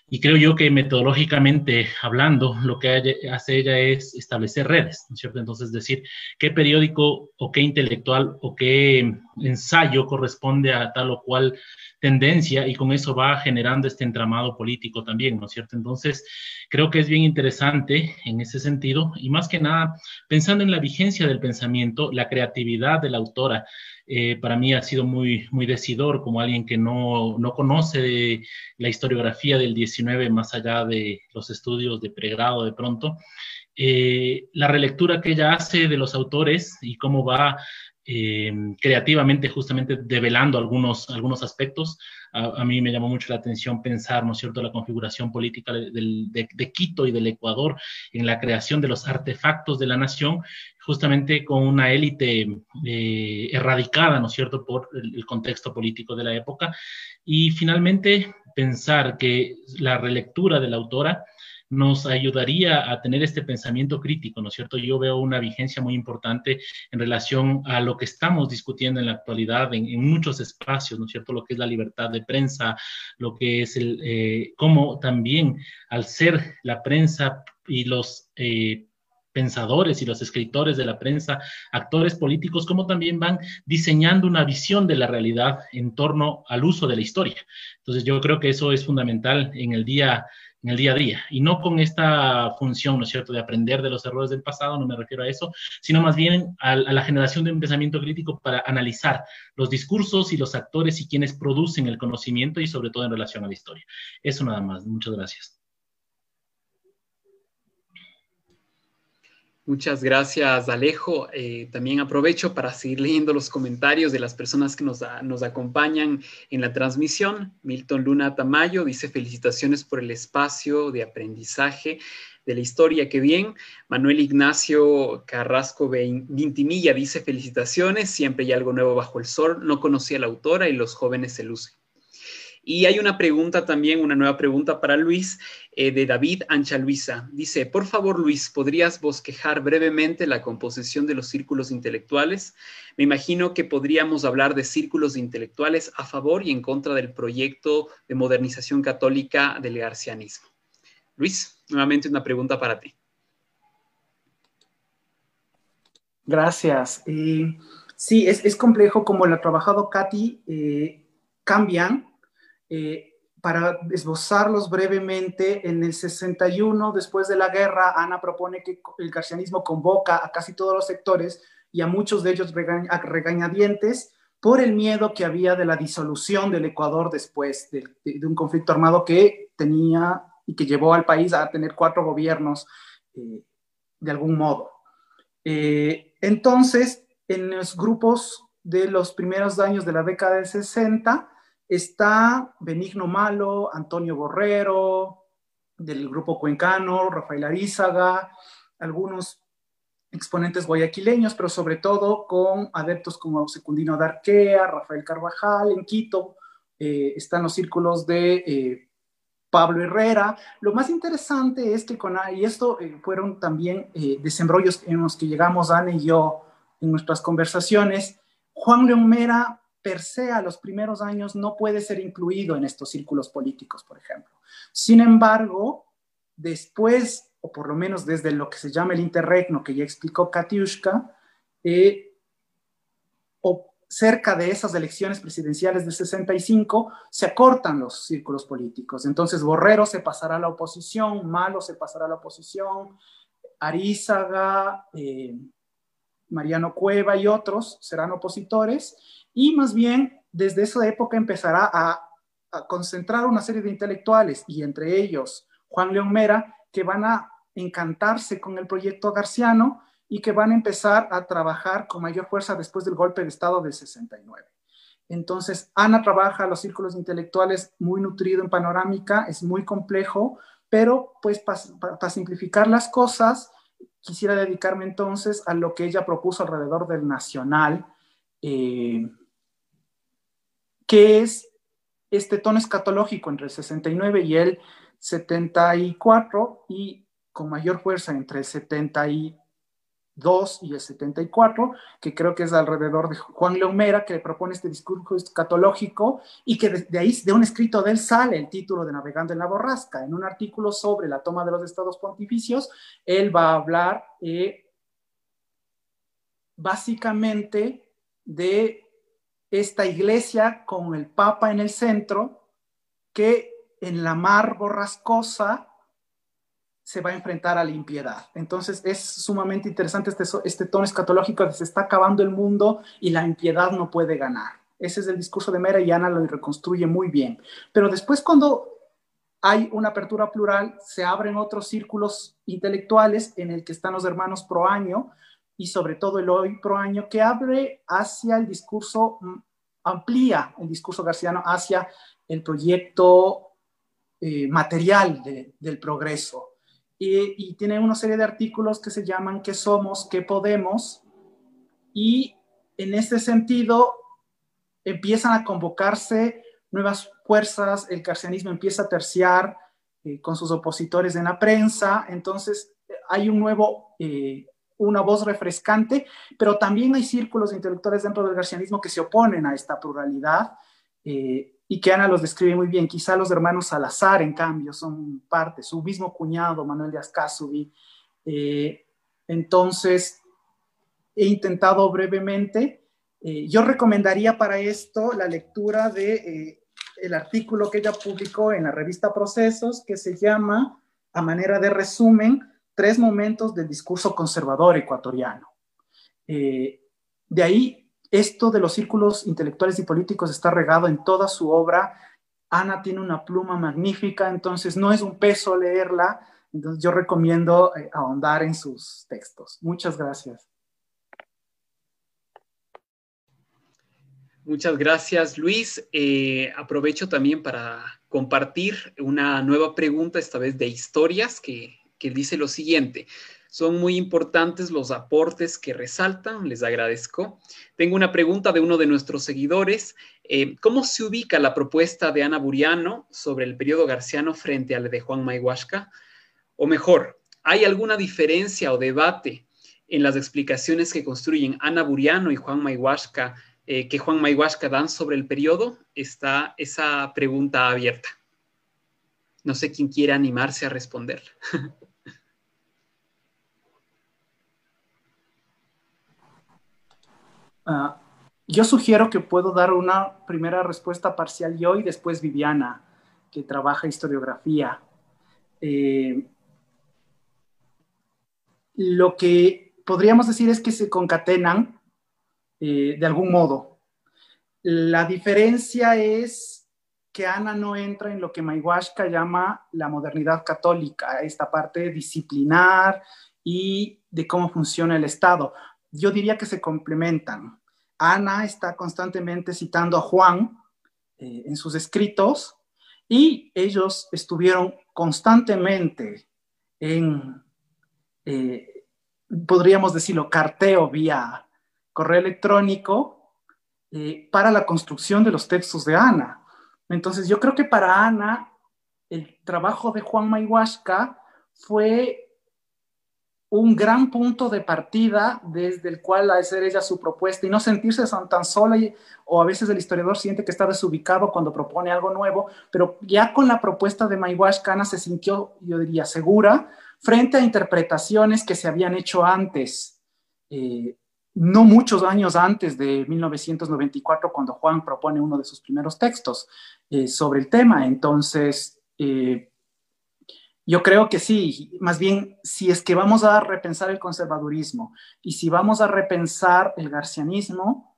Y creo yo que metodológicamente hablando, lo que hace ella es establecer redes, ¿no es cierto? Entonces, decir qué periódico o qué intelectual o qué ensayo corresponde a tal o cual tendencia y con eso va generando este entramado político también, ¿no es cierto? Entonces, creo que es bien interesante en ese sentido y más que nada, pensando en la vigencia del pensamiento, la creatividad de la autora, eh, para mí ha sido muy, muy decidor como alguien que no, no conoce la historiografía del 19 más allá de los estudios de pregrado de pronto. Eh, la relectura que ella hace de los autores y cómo va eh, creativamente justamente develando algunos, algunos aspectos. A, mí me llamó mucho la atención pensar, ¿no es cierto?, la configuración política de, de, Quito y del Ecuador en la creación de los artefactos de la nación, justamente con una élite eh, erradicada, ¿no es cierto?, por el contexto político de la época. Y finalmente pensar que la relectura de la autora nos ayudaría a tener este pensamiento crítico, ¿no es cierto? Yo veo una vigencia muy importante en relación a lo que estamos discutiendo en la actualidad en, muchos espacios, ¿no es cierto? Lo que es la libertad de prensa, lo que es el, eh, cómo también al ser la prensa y los... Eh, pensadores y los escritores de la prensa, actores políticos, como también van diseñando una visión de la realidad en torno al uso de la historia. Entonces yo creo que eso es fundamental en el día en el día a día y no con esta función, ¿no es cierto?, de aprender de los errores del pasado, no me refiero a eso, sino más bien a, la generación de un pensamiento crítico para analizar los discursos y los actores y quienes producen el conocimiento y sobre todo en relación a la historia. Eso nada más. Muchas gracias. Muchas gracias, Alejo. Eh, también aprovecho para seguir leyendo los comentarios de las personas que nos, acompañan en la transmisión. Milton Luna Tamayo dice felicitaciones por el espacio de aprendizaje de la historia, qué bien. Manuel Ignacio Carrasco Vintimilla dice felicitaciones, siempre hay algo nuevo bajo el sol. No conocía a la autora y los jóvenes se lucen. Y hay una pregunta también, una nueva pregunta para Luis, eh, de David Ancha Luisa. Dice, por favor, Luis, ¿podrías bosquejar brevemente la composición de los círculos intelectuales? Me imagino que podríamos hablar de círculos intelectuales a favor y en contra del proyecto de modernización católica del garcianismo. Luis, nuevamente una pregunta para ti. Gracias. Eh, sí, es, complejo como lo ha trabajado Katy, eh, cambian eh, para esbozarlos brevemente, en el 61, después de la guerra, Ana propone que el garcianismo convoca a casi todos los sectores y a muchos de ellos regañadientes por el miedo que había de la disolución del Ecuador después de, un conflicto armado que tenía y que llevó al país a tener cuatro gobiernos eh, de algún modo. Eh, entonces, en los grupos de los primeros años de la década del 60, Está Benigno Malo, Antonio Borrero, del grupo cuencano, Rafael Arízaga, algunos exponentes guayaquileños, pero sobre todo con adeptos como Secundino Darquea, Rafael Carvajal, en Quito eh, están los círculos de eh, Pablo Herrera. Lo más interesante es que con, y esto eh, fueron también desembrollos en los que llegamos Ana y yo en nuestras conversaciones, Juan León Mera per se a los primeros años no puede ser incluido en estos círculos políticos, por ejemplo. Sin embargo, después o por lo menos desde lo que se llama el interregno, que ya explicó Katiushka, eh, o cerca de esas elecciones presidenciales del 65, se acortan los círculos políticos. Entonces, Borrero se pasará a la oposición, Malo se pasará a la oposición, Arízaga, eh, Mariano Cueva y otros serán opositores, y más bien desde esa época empezará a, concentrar una serie de intelectuales, y entre ellos Juan León Mera, que van a encantarse con el proyecto garciano y que van a empezar a trabajar con mayor fuerza después del golpe de Estado del 69. Entonces, Ana trabaja los círculos intelectuales muy nutrido en panorámica, es muy complejo, pero pues para simplificar las cosas, quisiera dedicarme entonces a lo que ella propuso alrededor del nacional, eh, que es este tono escatológico entre el 69 y el 74 y con mayor fuerza entre el 72 y el 74, que creo que es alrededor de Juan León Mera, que propone este discurso escatológico y que de, ahí, de un escrito de él, sale el título de Navegando en la Borrasca. En un artículo sobre la toma de los estados pontificios, él va a hablar eh, básicamente de esta iglesia con el Papa en el centro, que en la mar borrascosa se va a enfrentar a la impiedad. Entonces es sumamente interesante este, este tono escatológico de se está acabando el mundo y la impiedad no puede ganar. Ese es el discurso de Mera y Ana lo reconstruye muy bien. Pero después cuando hay una apertura plural, se abren otros círculos intelectuales en el que están los hermanos pro año y sobre todo el hoy pro año que abre hacia el discurso, mm, amplía el discurso garciano hacia el proyecto eh, material del progreso y, tiene una serie de artículos que se llaman ¿Qué somos? ¿Qué podemos? Y en este sentido empiezan a convocarse nuevas fuerzas, el carcianismo empieza a terciar eh, con sus opositores en la prensa, entonces hay un nuevo, eh, una voz refrescante, pero también hay círculos intelectuales dentro del garcianismo que se oponen a esta pluralidad. Eh, y que Ana los describe muy bien. Quizá los hermanos Salazar, en cambio, son parte, su mismo cuñado, Manuel de Ascasubi. Eh, entonces, he intentado brevemente, eh, yo recomendaría para esto la lectura de eh, el artículo que ella publicó en la revista Procesos, que se llama, a manera de resumen, Tres momentos del discurso conservador ecuatoriano. de ahí esto de los círculos intelectuales y políticos está regado en toda su obra. Ana tiene una pluma magnífica, entonces no es un peso leerla. Entonces yo recomiendo eh, ahondar en sus textos. Muchas gracias. Muchas gracias, Luis. Eh, aprovecho también para compartir una nueva pregunta, esta vez de historias, que, que dice lo siguiente. Son muy importantes los aportes que resaltan, les agradezco. Tengo una pregunta de uno de nuestros seguidores. Eh, ¿Cómo se ubica la propuesta de Ana Buriano sobre el periodo garciano frente al de Juan Mayhuasca? O mejor, ¿hay alguna diferencia o debate en las explicaciones que construyen Ana Buriano y Juan Mayhuasca eh, que Juan Mayhuasca dan sobre el periodo? Está esa pregunta abierta. No sé quién quiere animarse a responder. Ah, yo sugiero que puedo dar una primera respuesta parcial yo y después Viviana, que trabaja historiografía. Eh, lo que podríamos decir es que se concatenan eh, de algún modo. La diferencia es que Ana no entra en lo que Mayhuashka llama la modernidad católica, esta parte disciplinar y de cómo funciona el Estado yo diría que se complementan. Ana está constantemente citando a Juan eh, en sus escritos y ellos estuvieron constantemente en, eh, podríamos decirlo, carteo vía correo electrónico eh, para la construcción de los textos de Ana. Entonces, yo creo que para Ana, el trabajo de Juan Mayhuasca fue un gran punto de partida desde el cual hacer ella su propuesta y no sentirse tan sola o a veces el historiador siente que está desubicado cuando propone algo nuevo, pero ya con la propuesta de Mayhuasca, Ana se sintió, yo diría, segura frente a interpretaciones que se habían hecho antes, eh, no muchos años antes de 1994, cuando Juan propone uno de sus primeros textos eh, sobre el tema. Entonces, eh, yo creo que sí, más bien, si es que vamos a repensar el conservadurismo y si vamos a repensar el garcianismo,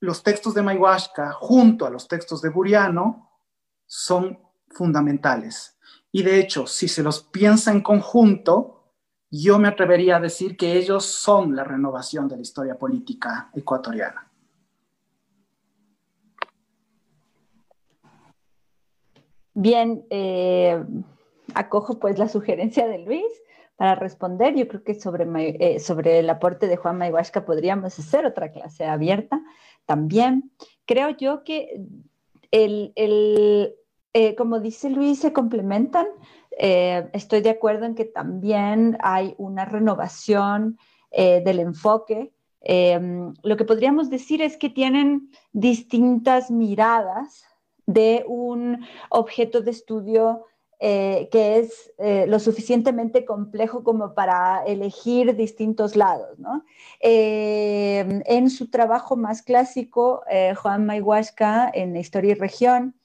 los textos de Mayhuasca junto a los textos de Buriano son fundamentales. Y de hecho, si se los piensa en conjunto, yo me atrevería a decir que ellos son la renovación de la historia política ecuatoriana. Bien, eh, acojo pues la sugerencia de Luis para responder. Yo creo que sobre, eh, sobre el aporte de Juan Mayhuasca podríamos hacer otra clase abierta también. Creo yo que el, el eh, como dice Luis, se complementan. Eh, estoy de acuerdo en que también hay una renovación del enfoque. lo que podríamos decir es que tienen distintas miradas de un objeto de estudio que es lo suficientemente complejo como para elegir distintos lados. en su trabajo más clásico, Juan Mayhuasca en Historia y Región,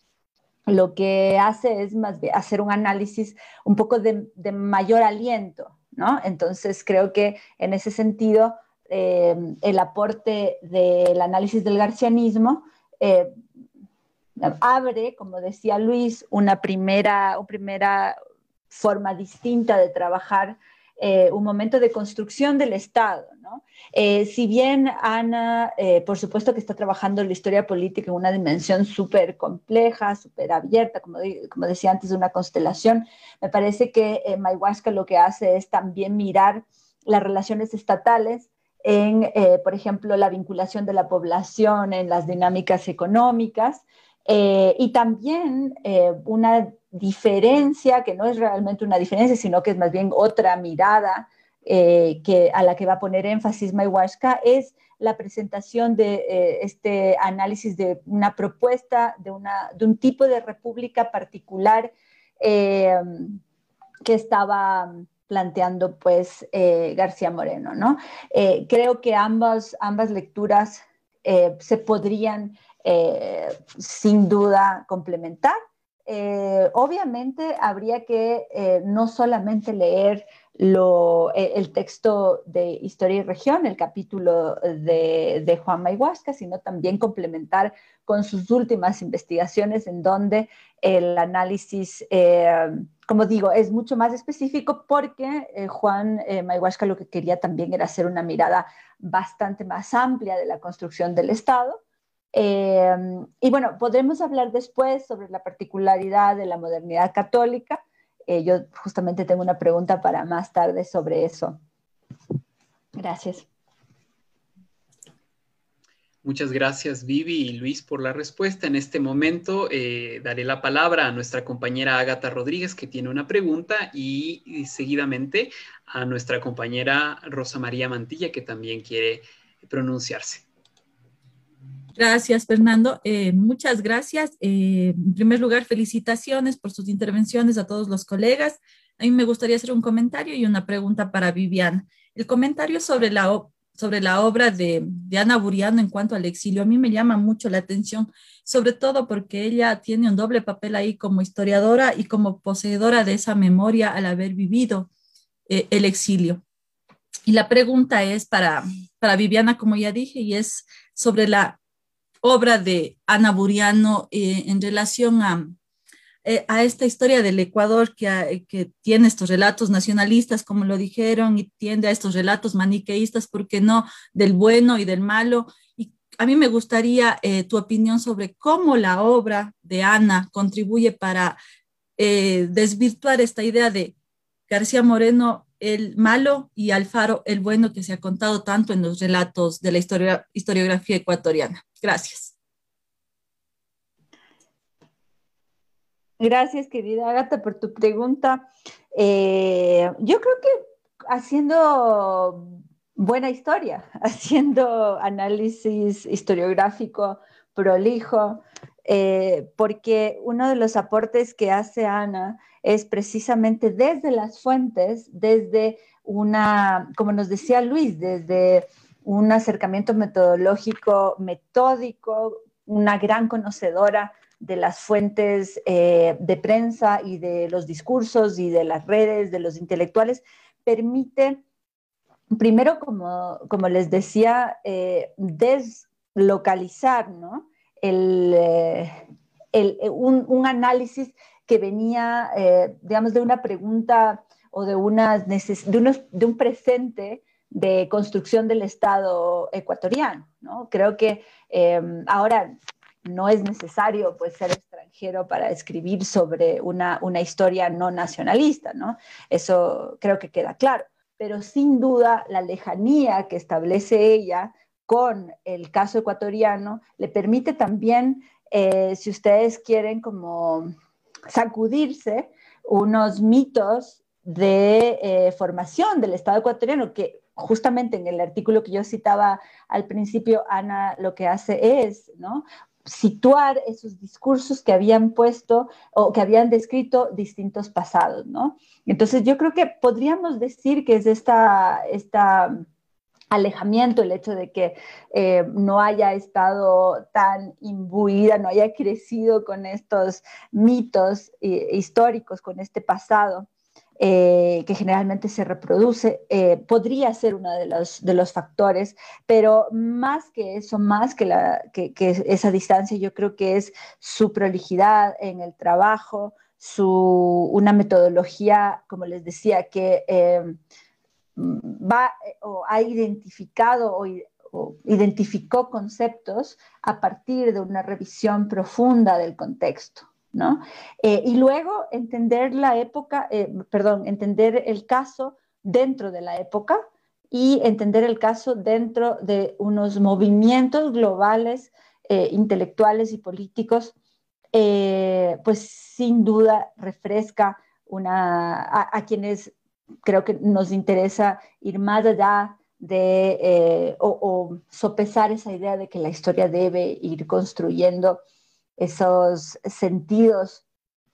lo que hace es más hacer un análisis un poco de, mayor aliento, ¿no? Entonces creo que en ese sentido eh, el aporte del análisis del garcianismo eh, abre, como decía Luis, una primera, una primera forma distinta de trabajar eh, un momento de construcción del Estado. ¿no? Eh, si bien Ana, eh, por supuesto que está trabajando la historia política en una dimensión súper compleja, súper abierta, como, como, decía antes, una constelación, me parece que Mayhuasca lo que hace es también mirar las relaciones estatales en, por ejemplo, la vinculación de la población en las dinámicas económicas, y también una diferencia, que no es realmente una diferencia, sino que es más bien otra mirada eh, que, a la que va a poner énfasis Mayhuasca, es la presentación de eh, este análisis de una propuesta de, una, de un tipo de república particular eh, que estaba planteando pues García Moreno. ¿no? creo que ambas, ambas lecturas se podrían sin duda complementar. Eh, obviamente habría que eh, no solamente leer eh, el texto de Historia y Región, el capítulo de, Juan Mayhuasca, sino también complementar con sus últimas investigaciones en donde el análisis, como digo, es mucho más específico porque Juan Mayhuasca lo que quería también era hacer una mirada bastante más amplia de la construcción del Estado Em, y bueno, podremos hablar después sobre la particularidad de la modernidad católica. Eh, yo justamente tengo una pregunta para más tarde sobre eso. Gracias. Muchas gracias Vivi y Luis por la respuesta. En este momento eh, daré la palabra a nuestra compañera Ágata Rodríguez que tiene una pregunta y, seguidamente a nuestra compañera Rosa María Mantilla que también quiere pronunciarse. Gracias, Fernando. Eh, muchas gracias. Eh, en primer lugar, felicitaciones por sus intervenciones a todos los colegas. A mí me gustaría hacer un comentario y una pregunta para Viviana. El comentario sobre la, sobre la obra de, de Ana Buriano en cuanto al exilio, a mí me llama mucho la atención, sobre todo porque ella tiene un doble papel ahí como historiadora y como poseedora de esa memoria al haber vivido eh, el exilio. Y la pregunta es para, para Viviana, como ya dije, y es sobre la obra de Ana Buriano eh, en relación a, eh, a, esta historia del Ecuador que, que, tiene estos relatos nacionalistas, como lo dijeron, y tiende a estos relatos maniqueístas, porque no? Del bueno y del malo. Y a mí me gustaría eh, tu opinión sobre cómo la obra de Ana contribuye para desvirtuar esta idea de García Moreno el malo y Alfaro el bueno que se ha contado tanto en los relatos de la historiografía ecuatoriana. Gracias. Gracias, querida Agata, por tu pregunta. Eh, yo creo que haciendo buena historia, haciendo análisis historiográfico prolijo, eh, porque uno de los aportes que hace Ana es precisamente desde las fuentes, desde una, como nos decía Luis, desde un acercamiento metodológico, metódico, una gran conocedora de las fuentes eh, de prensa y de los discursos y de las redes, de los intelectuales, permite, primero, como, les decía, eh, deslocalizar ¿no? El, eh, un, análisis que venía, digamos, de una pregunta o de, una de, un presente de construcción del Estado ecuatoriano. ¿no? Creo que ahora no es necesario pues, ser extranjero para escribir sobre una, historia no nacionalista, ¿no? Eso creo que queda claro. Pero sin duda la lejanía que establece ella con el caso ecuatoriano le permite también, eh, si ustedes quieren, como sacudirse unos mitos de eh, formación del Estado ecuatoriano que justamente en el artículo que yo citaba al principio, Ana lo que hace es ¿no? situar esos discursos que habían puesto o que habían descrito distintos pasados, ¿no? Entonces yo creo que podríamos decir que es esta, esta alejamiento, el hecho de que eh, no haya estado tan imbuida, no haya crecido con estos mitos eh, históricos, con este pasado, eh, que generalmente se reproduce, podría ser uno de los, de los factores, pero más que eso, más que, esa distancia, yo creo que es su prolijidad en el trabajo, su, una metodología, como les decía, que va o ha identificado o identificó conceptos a partir de una revisión profunda del contexto. ¿no? Eh, y luego entender la época, eh, perdón, entender el caso dentro de la época y entender el caso dentro de unos movimientos globales, eh, intelectuales y políticos, pues sin duda refresca a, quienes creo que nos interesa ir más allá de o, sopesar esa idea de que la historia debe ir construyendo esos sentidos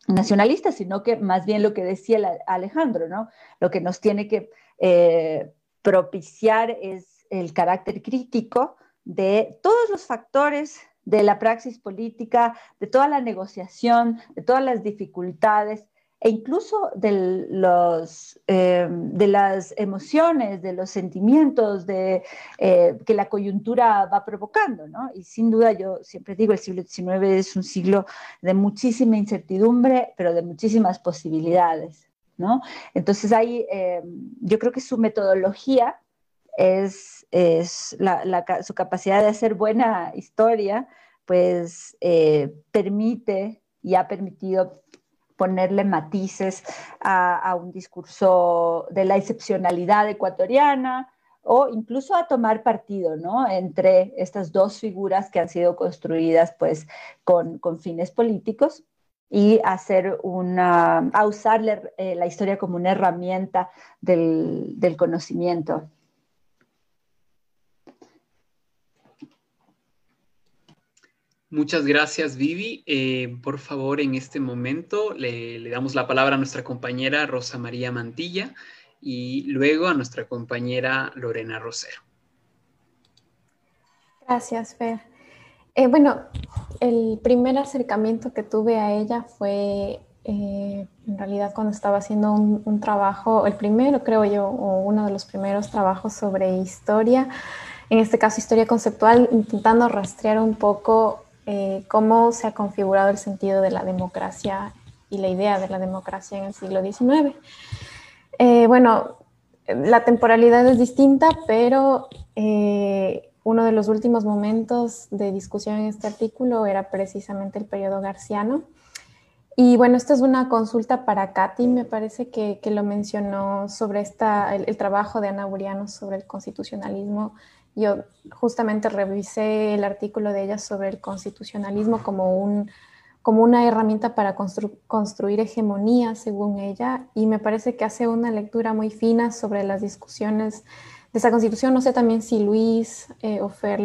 nacionalistas, sino que más bien lo que decía Alejandro, ¿no? Lo que nos tiene que eh, propiciar es el carácter crítico de todos los factores de la praxis política, de toda la negociación, de todas las dificultades e incluso de, los, eh, de las emociones, de los sentimientos de, eh, que la coyuntura va provocando. ¿no? Y sin duda yo siempre digo, el siglo XIX es un siglo de muchísima incertidumbre, pero de muchísimas posibilidades. ¿no? Entonces ahí eh, yo creo que su metodología es, es su capacidad de hacer buena historia, pues permite y ha permitido ponerle matices a, un discurso de la excepcionalidad ecuatoriana o incluso a tomar partido ¿no? entre estas dos figuras que han sido construidas pues con, fines políticos y hacer una, a usar eh, la historia como una herramienta del conocimiento. Muchas gracias, Vivi. Eh, por favor, en este momento le, damos la palabra a nuestra compañera Rosa María Mantilla y luego a nuestra compañera Lorena Rosero. Gracias, Fer. Eh, bueno, el primer acercamiento que tuve a ella fue eh, en realidad cuando estaba haciendo un, un, trabajo, el primero creo yo, o uno de los primeros trabajos sobre historia, en este caso historia conceptual, intentando rastrear un poco eh, cómo se ha configurado el sentido de la democracia y la idea de la democracia en el siglo XIX. Eh, bueno, la temporalidad es distinta, pero eh, uno de los últimos momentos de discusión en este artículo era precisamente el periodo garciano. Y bueno, esta es una consulta para Katy, me parece que, que lo mencionó sobre esta, el, trabajo de Ana Buriano sobre el constitucionalismo. Yo justamente revisé el artículo de ella sobre el constitucionalismo como, un, como una herramienta para construir hegemonía, según ella, y me parece que hace una lectura muy fina sobre las discusiones de esa constitución. No sé también si Luis eh, o Fer,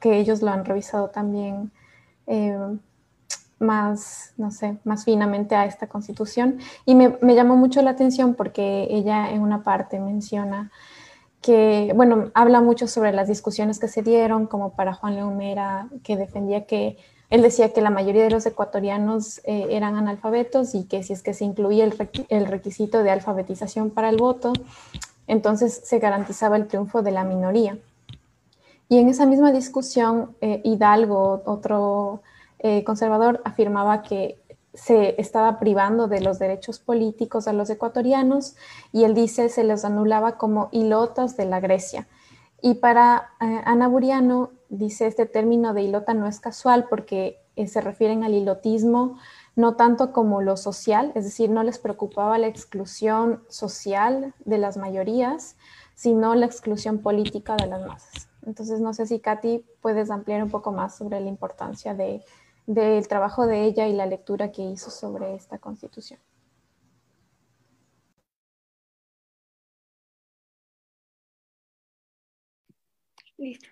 que ellos lo han revisado también. Eh, más, no sé, más finamente a esta constitución. Y me, me, llamó mucho la atención porque ella en una parte menciona que, bueno, habla mucho sobre las discusiones que se dieron, como para Juan León Mera, que defendía que, él decía que la mayoría de los ecuatorianos eh, eran analfabetos y que si es que se incluía el, requisito de alfabetización para el voto, entonces se garantizaba el triunfo de la minoría. Y en esa misma discusión, eh, Hidalgo, otro eh, conservador afirmaba que se estaba privando de los derechos políticos a los ecuatorianos y él dice se los anulaba como hilotas de la Grecia. Y para eh, Ana Buriano, dice este término de hilota no es casual porque eh, se refieren al hilotismo no tanto como lo social, es decir, no les preocupaba la exclusión social de las mayorías, sino la exclusión política de las masas. Entonces, no sé si Katy puedes ampliar un poco más sobre la importancia de, del trabajo de ella y la lectura que hizo sobre esta constitución. Listo.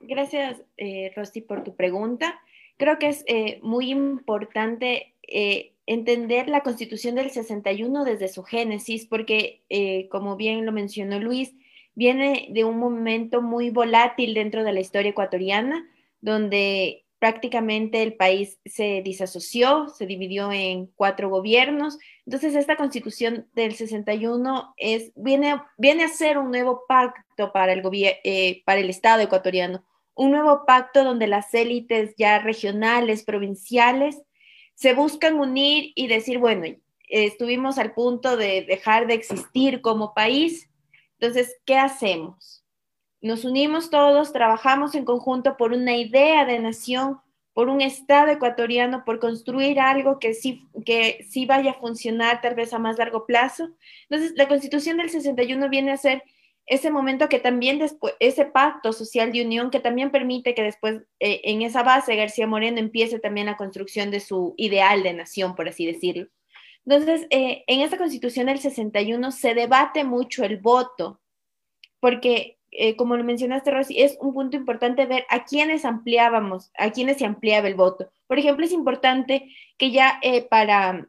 Gracias, eh, por tu pregunta. Creo que es eh, muy importante eh, entender la constitución del 61 desde su génesis, porque, eh, como bien lo mencionó Luis, viene de un momento muy volátil dentro de la historia ecuatoriana, donde prácticamente el país se disasoció, se dividió en cuatro gobiernos. Entonces, esta constitución del 61 es, viene, viene a ser un nuevo pacto eh, para el Estado ecuatoriano, un nuevo pacto donde las élites ya regionales, provinciales, se buscan unir y decir, bueno, estuvimos al punto de dejar de existir como país, entonces, ¿qué hacemos? Nos unimos todos, trabajamos en conjunto por una idea de nación, por un Estado ecuatoriano, por construir algo que sí, que sí vaya a funcionar tal vez a más largo plazo. Entonces, la Constitución del 61 viene a ser ese momento que también después, ese pacto social de unión que también permite que después eh, en esa base García Moreno empiece también la construcción de su ideal de nación, por así decirlo. Entonces, eh, en esta constitución del 61 se debate mucho el voto, porque eh, como lo mencionaste, Rosy, es un punto importante ver a quiénes ampliábamos, a quiénes se ampliaba el voto. Por ejemplo, es importante que ya eh, para,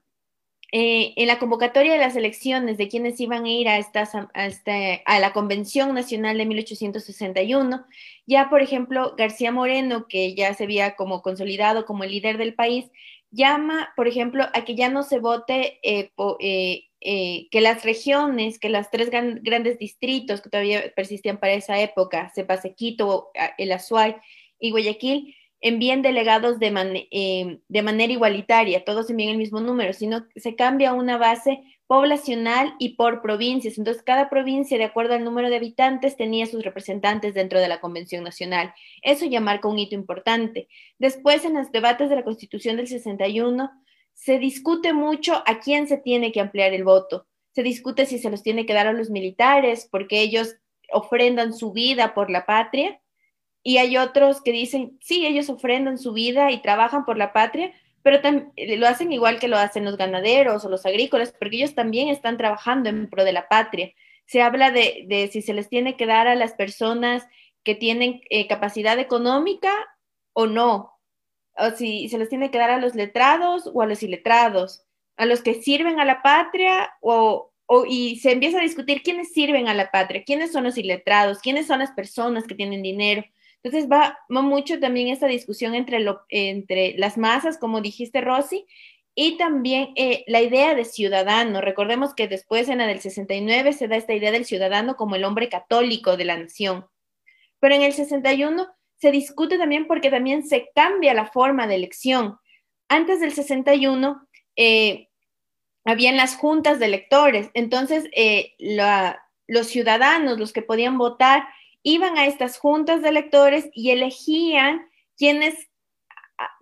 eh, en la convocatoria de las elecciones de quienes iban a ir a, estas, a, este, a la Convención Nacional de 1861, ya, por ejemplo, García Moreno, que ya se había como consolidado como el líder del país, llama, por ejemplo, a que ya no se vote eh, que las regiones, que las tres grandes distritos que todavía persistían para esa época, Cepase, Quito, El Azuay y Guayaquil, envíen delegados de, eh, de manera igualitaria, todos envían el mismo número, sino se cambia una base poblacional y por provincias. Entonces, cada provincia, de acuerdo al número de habitantes, tenía sus representantes dentro de la Convención Nacional. Eso ya marca un hito importante. Después, en los debates de la Constitución del 61, se discute mucho a quién se tiene que ampliar el voto. Se discute si se los tiene que dar a los militares porque ellos ofrendan su vida por la patria. Y hay otros que dicen, sí, ellos ofrendan su vida y trabajan por la patria, pero eh, lo hacen igual que lo hacen los ganaderos o los agrícolas, porque ellos también están trabajando en pro de la patria. Se habla de, si se les tiene que dar a las personas que tienen eh, capacidad económica o no, o si se los tiene que dar a los letrados o a los iletrados, a los que sirven a la patria o, y se empieza a discutir quiénes sirven a la patria, quiénes son los iletrados, quiénes son las personas que tienen dinero. Entonces va, mucho también esta discusión entre, lo, entre las masas, como dijiste Rosy, y también eh, la idea de ciudadano. Recordemos que después en la del 69 se da esta idea del ciudadano como el hombre católico de la nación. Pero en el 61 se discute también porque también se cambia la forma de elección. Antes del 61, eh, habían las juntas de electores, entonces eh, los ciudadanos, los que podían votar, iban a estas juntas de electores y elegían quienes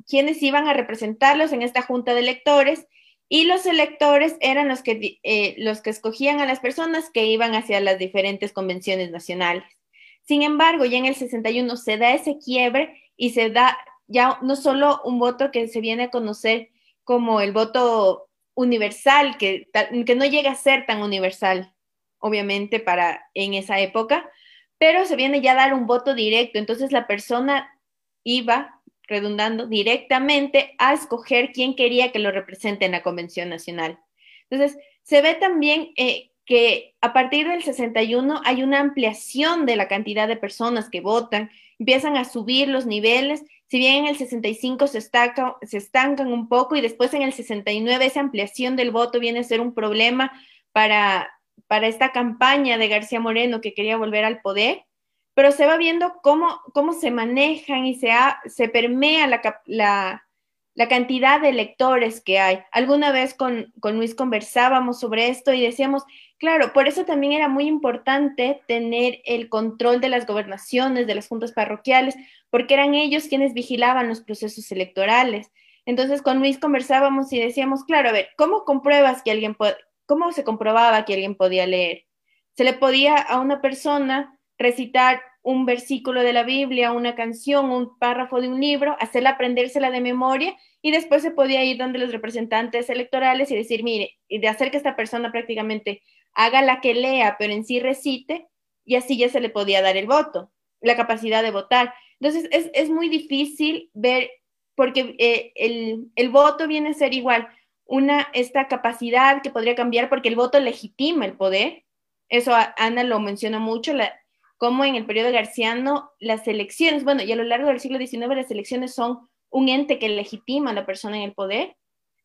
quienes iban a representarlos en esta junta de electores y los electores eran los que, eh, los que escogían a las personas que iban hacia las diferentes convenciones nacionales. Sin embargo, ya en el 61 se da ese quiebre y se da ya no solo un voto que se viene a conocer como el voto universal, que, que no llega a ser tan universal, obviamente, para en esa época, pero se viene ya a dar un voto directo. Entonces la persona iba, redundando, directamente a escoger quién quería que lo represente en la Convención Nacional. Entonces, se ve también eh, que a partir del 61 hay una ampliación de la cantidad de personas que votan, empiezan a subir los niveles, si bien en el 65 se, se estancan un poco y después en el 69 esa ampliación del voto viene a ser un problema para, para esta campaña de García Moreno que quería volver al poder, pero se va viendo cómo, cómo se manejan y se, se permea la, la cantidad de lectores que hay. Alguna vez con, con, Luis conversábamos sobre esto y decíamos, claro, por eso también era muy importante tener el control de las gobernaciones, de las juntas parroquiales, porque eran ellos quienes vigilaban los procesos electorales. Entonces con Luis conversábamos y decíamos, claro, a ver, ¿cómo compruebas que alguien cómo se comprobaba que alguien podía leer? Se le podía a una persona recitar un versículo de la Biblia, una canción, un párrafo de un libro, hacerla aprendérsela de memoria y después se podía ir donde los representantes electorales y decir, mire, y de hacer que esta persona prácticamente haga la que lea, pero en sí recite, y así ya se le podía dar el voto, la capacidad de votar. Entonces es, muy difícil ver, porque eh, el, el voto viene a ser igual, una, esta capacidad que podría cambiar porque el voto legitima el poder. Eso Ana lo menciona mucho, como en el periodo garciano las elecciones, bueno, y a lo largo del siglo XIX las elecciones son un ente que legitima a la persona en el poder.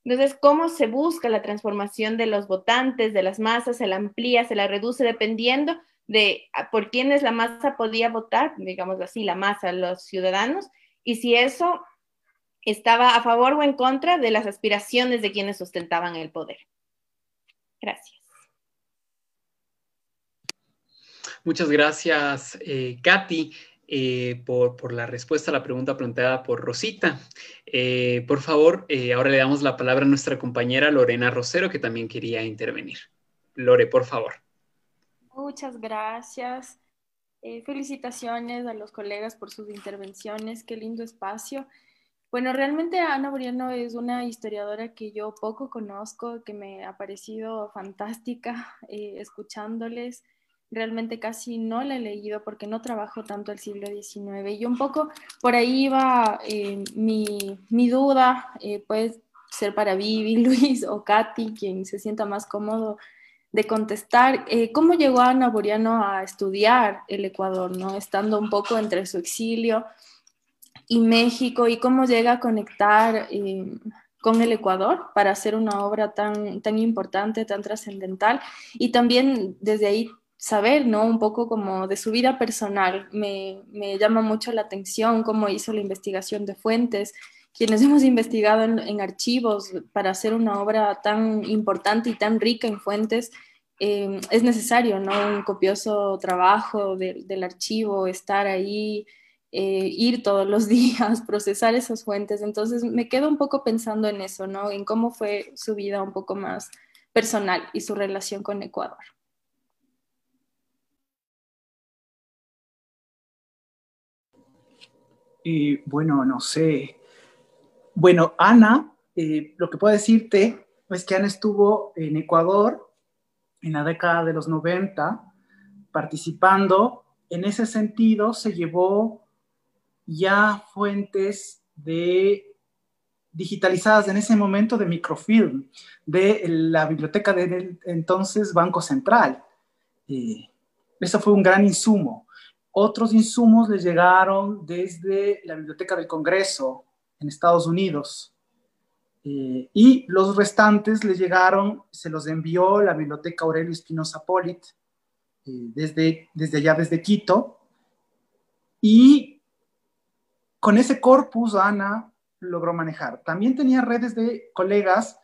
Entonces, ¿cómo se busca la transformación de los votantes, de las masas? Se la amplía, se la reduce dependiendo de por quiénes la masa podía votar, digamos así, la masa, los ciudadanos, y si eso estaba a favor o en contra de las aspiraciones de quienes sustentaban el poder. Gracias. Muchas gracias, eh, Katy, eh, por, la respuesta a la pregunta planteada por Rosita. Eh, por favor, ahora le damos la palabra a nuestra compañera Lorena Rosero, que también quería intervenir. Lore, por favor. Muchas gracias. felicitaciones a los colegas por sus intervenciones. Qué lindo espacio. Bueno, realmente Ana Buriano es una historiadora que yo poco conozco, que me ha parecido fantástica escuchándoles realmente casi no la he leído porque no trabajo tanto el siglo XIX. Y un poco por ahí va eh, mi, mi, duda, eh, puede ser para Vivi, Luis o Katy, quien se sienta más cómodo de contestar. Eh, ¿Cómo llegó Ana Boriano a estudiar el Ecuador, ¿no? estando un poco entre su exilio y México y cómo llega a conectar con el Ecuador para hacer una obra tan, tan importante, tan trascendental y también desde ahí saber, ¿no? Un poco como de su vida personal. Me, llama mucho la atención cómo hizo la investigación de fuentes. Quienes hemos investigado en, archivos para hacer una obra tan importante y tan rica en fuentes, eh, es necesario, ¿no? Un copioso trabajo del archivo, estar ahí, eh, ir todos los días, procesar esas fuentes. Entonces me quedo un poco pensando en eso, ¿no? En cómo fue su vida un poco más personal y su relación con Ecuador. Bueno, no sé. Bueno, Ana, eh, lo que puedo decirte es que Ana estuvo en Ecuador en la década de los 90 participando. En ese sentido, se llevó ya fuentes de digitalizadas en ese momento de microfilm de la biblioteca de entonces Banco Central. Eh, eso fue un gran insumo. Otros insumos les llegaron desde la Biblioteca del Congreso en Estados Unidos. Eh, y los restantes les llegaron, se los envió la Biblioteca Aurelio Espinosa Polit eh, desde, desde allá, desde Quito. Y con ese corpus Ana logró manejar. También tenía redes de colegas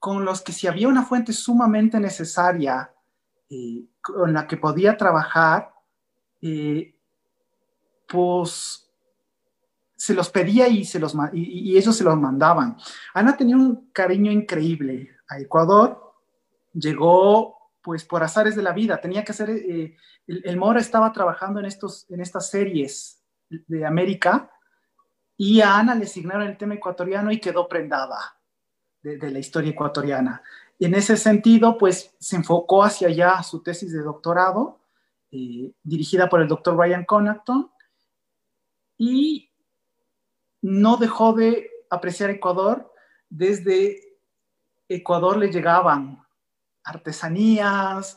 con los que si había una fuente sumamente necesaria eh, con la que podía trabajar, eh, pues se los pedía y, se los, y, ellos se los mandaban. Ana tenía un cariño increíble a Ecuador, llegó pues por azares de la vida, tenía que hacer, eh, el, Mora estaba trabajando en, estos, en estas series de América y a Ana le asignaron el tema ecuatoriano y quedó prendada de, la historia ecuatoriana. En ese sentido, pues se enfocó hacia allá su tesis de doctorado, eh, dirigida por el doctor Ryan Connaughton, y no dejó de apreciar Ecuador. Desde Ecuador le llegaban artesanías,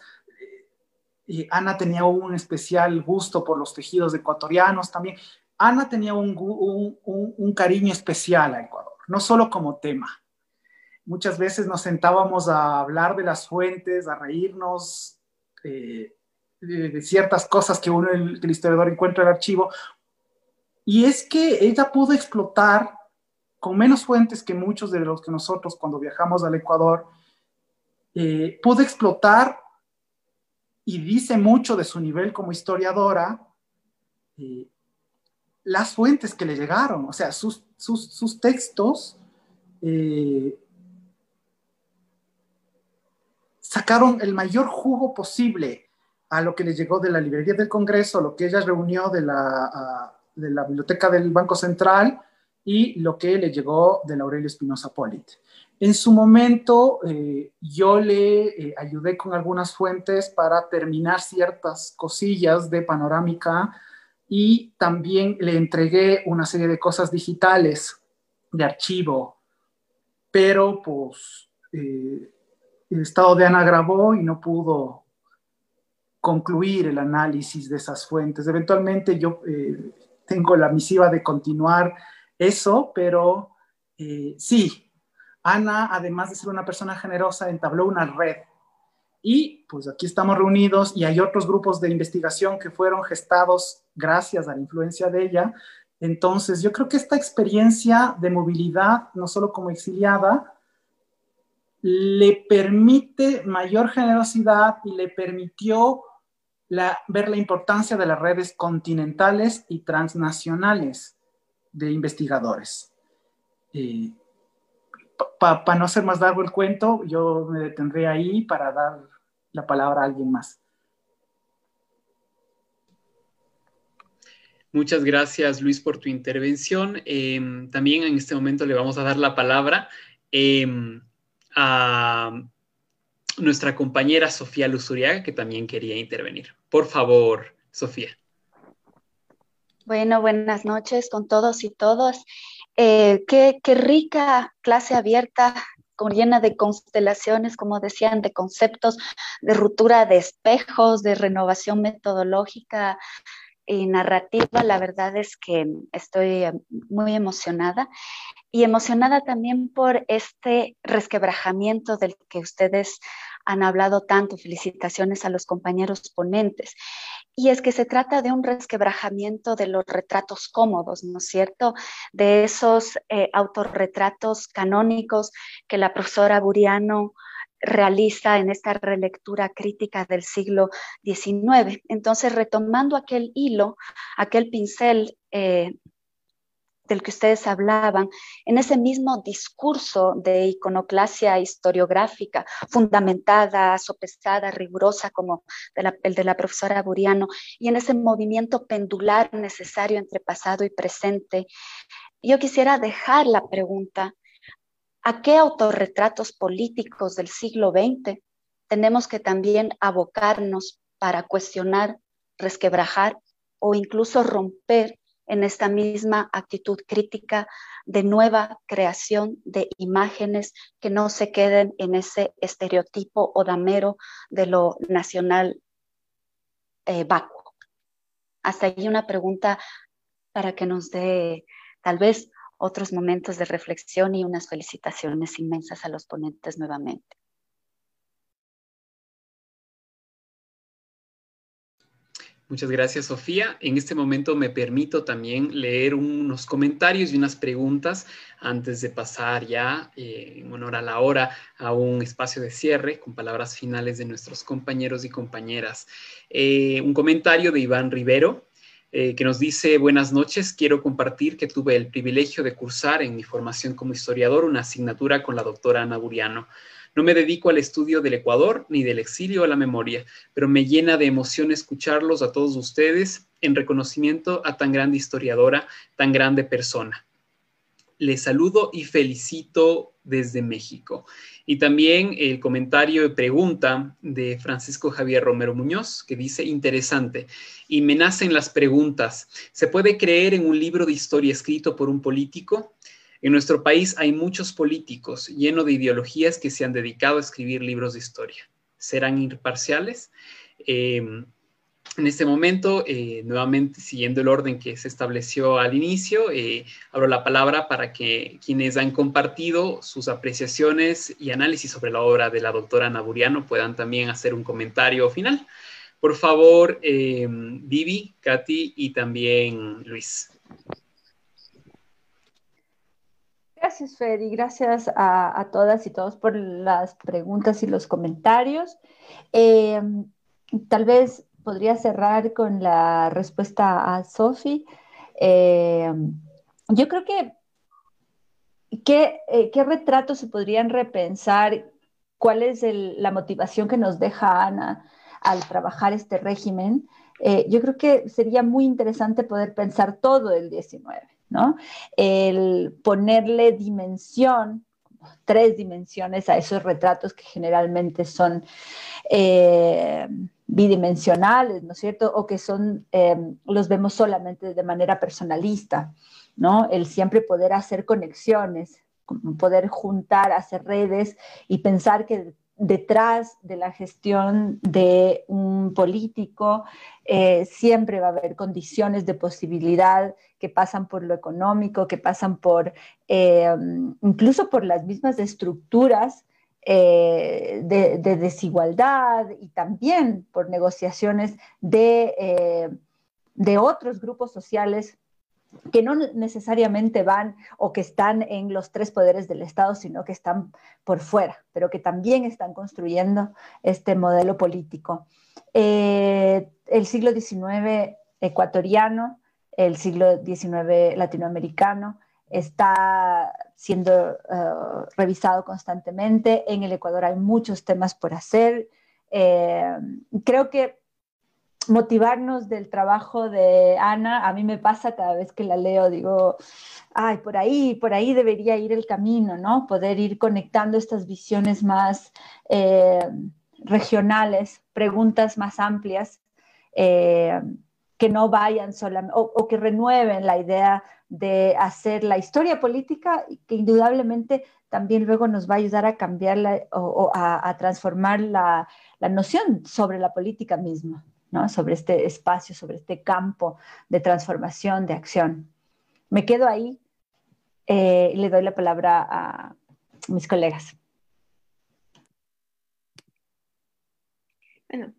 y Ana tenía un especial gusto por los tejidos ecuatorianos también. Ana tenía un, un, cariño especial a Ecuador, no solo como tema. Muchas veces nos sentábamos a hablar de las fuentes, a reírnos eh, de, ciertas cosas que uno, el, el historiador encuentra en el archivo, y es que ella pudo explotar con menos fuentes que muchos de los que nosotros cuando viajamos al Ecuador, eh, pudo explotar y dice mucho de su nivel como historiadora, eh, las fuentes que le llegaron, o sea, sus, sus, textos eh, sacaron el mayor jugo posible a lo que le llegó de la librería del Congreso, lo que ella reunió de la de la biblioteca del Banco Central y lo que le llegó de Aurelio Espinosa Polit. En su momento, eh, yo le eh, ayudé con algunas fuentes para terminar ciertas cosillas de panorámica y también le entregué una serie de cosas digitales de archivo, pero pues eh, el estado de Ana grabó y no pudo concluir el análisis de esas fuentes. Eventualmente yo tengo la misiva de continuar eso, pero eh, sí, Ana, además de ser una persona generosa, entabló una red. Y pues aquí estamos reunidos y hay otros grupos de investigación que fueron gestados gracias a la influencia de ella. Entonces, yo creo que esta experiencia de movilidad, no solo como exiliada, le permite mayor generosidad y le permitió ver la importancia de las redes continentales y transnacionales de investigadores. Para no hacer más largo el cuento, yo me detendré ahí para dar la palabra a alguien más. Muchas gracias, Luis, por tu intervención. Em, también en este momento le vamos a dar la palabra em, a nuestra compañera Sofía Luzuriaga, que también quería intervenir. Por favor, Sofía. Bueno, buenas noches con todos y todas. Eh, qué, rica clase abierta, llena de constelaciones, como decían, de conceptos, de ruptura de espejos, de renovación metodológica y narrativa. La verdad es que estoy muy emocionada y emocionada también por este resquebrajamiento del que ustedes han hablado tanto. Felicitaciones a los compañeros ponentes. Y es que se trata de un resquebrajamiento de los retratos cómodos, ¿no es cierto? De esos eh, autorretratos canónicos que la profesora Buriano realiza en esta relectura crítica del siglo XIX. Entonces, retomando aquel hilo, aquel pincel eh, del que ustedes hablaban, en ese mismo discurso de iconoclasia historiográfica, fundamentada, sopesada, rigurosa como el de la profesora Buriano, y en ese movimiento pendular necesario entre pasado y presente, yo quisiera dejar la pregunta, ¿a qué autorretratos políticos del siglo XX tenemos que también abocarnos para cuestionar, resquebrajar o incluso romper en esta misma actitud crítica de nueva creación de imágenes que no se queden en ese estereotipo o damero de lo nacional eh, vacuo. Hasta ahí una pregunta para que nos dé tal vez otros momentos de reflexión y unas felicitaciones inmensas a los ponentes nuevamente. Muchas gracias, Sofía. En este momento me permito también leer unos comentarios y unas preguntas antes de pasar ya, eh, en honor a la hora, a un espacio de cierre con palabras finales de nuestros compañeros y compañeras. Eh, un comentario de Iván Rivero. eh, que nos dice, buenas noches, quiero compartir que tuve el privilegio de cursar en mi formación como historiador una asignatura con la doctora Ana Buriano. No me dedico al estudio del Ecuador ni del exilio a la memoria, pero me llena de emoción escucharlos a todos ustedes en reconocimiento a tan grande historiadora, tan grande persona. Les saludo y felicito desde México. Y también el comentario pregunta de Francisco Javier Romero Muñoz, que dice, interesante, y me nacen las preguntas, ¿se puede creer en un libro de historia escrito por un político? En nuestro país hay muchos políticos llenos de ideologías que se han dedicado a escribir libros de historia. ¿Serán imparciales? Eh, en este momento, eh, nuevamente siguiendo el orden que se estableció al inicio, eh, abro la palabra para que quienes han compartido sus apreciaciones y análisis sobre la obra de la doctora Naburiano puedan también hacer un comentario final. Por favor, eh, Vivi, Katy y también Luis. Gracias, Fer, y gracias a, todas y todos por las preguntas y los comentarios. tal vez podría cerrar con la respuesta a Sofi. Eh, yo creo que ¿qué, ¿qué, retratos se podrían repensar? ¿Cuál es la motivación que nos deja Ana al trabajar este régimen? Eh, yo creo que sería muy interesante poder pensar todo el 19, ¿no? El ponerle dimensión, tres dimensiones a esos retratos que generalmente son... Eh, bidimensionales, ¿no es cierto? O que son, em, los vemos solamente de manera personalista, ¿no? El siempre poder hacer conexiones, poder juntar, hacer redes y pensar que detrás de la gestión de un político eh, siempre va a haber condiciones de posibilidad que pasan por lo económico, que pasan por em, incluso por las mismas estructuras eh, de, desigualdad y también por negociaciones de, eh, de otros grupos sociales que no necesariamente van o que están en los tres poderes del Estado, sino que están por fuera, pero que también están construyendo este modelo político. Eh, el siglo XIX ecuatoriano, el siglo XIX latinoamericano, está siendo eh, revisado constantemente. En el Ecuador hay muchos temas por hacer. Eh, creo que motivarnos del trabajo de Ana, a mí me pasa cada vez que la leo, digo, ay, por ahí, por ahí debería ir el camino, ¿no? Poder ir conectando estas visiones más eh, regionales, preguntas más amplias, que no vayan solamente, o que renueven la idea de hacer la historia política, que indudablemente también luego nos va a ayudar a cambiar o, a, transformar la, noción sobre la política misma, ¿no? sobre este espacio, sobre este campo de transformación, de acción. Me quedo ahí eh, y le doy la palabra a mis colegas. Bueno,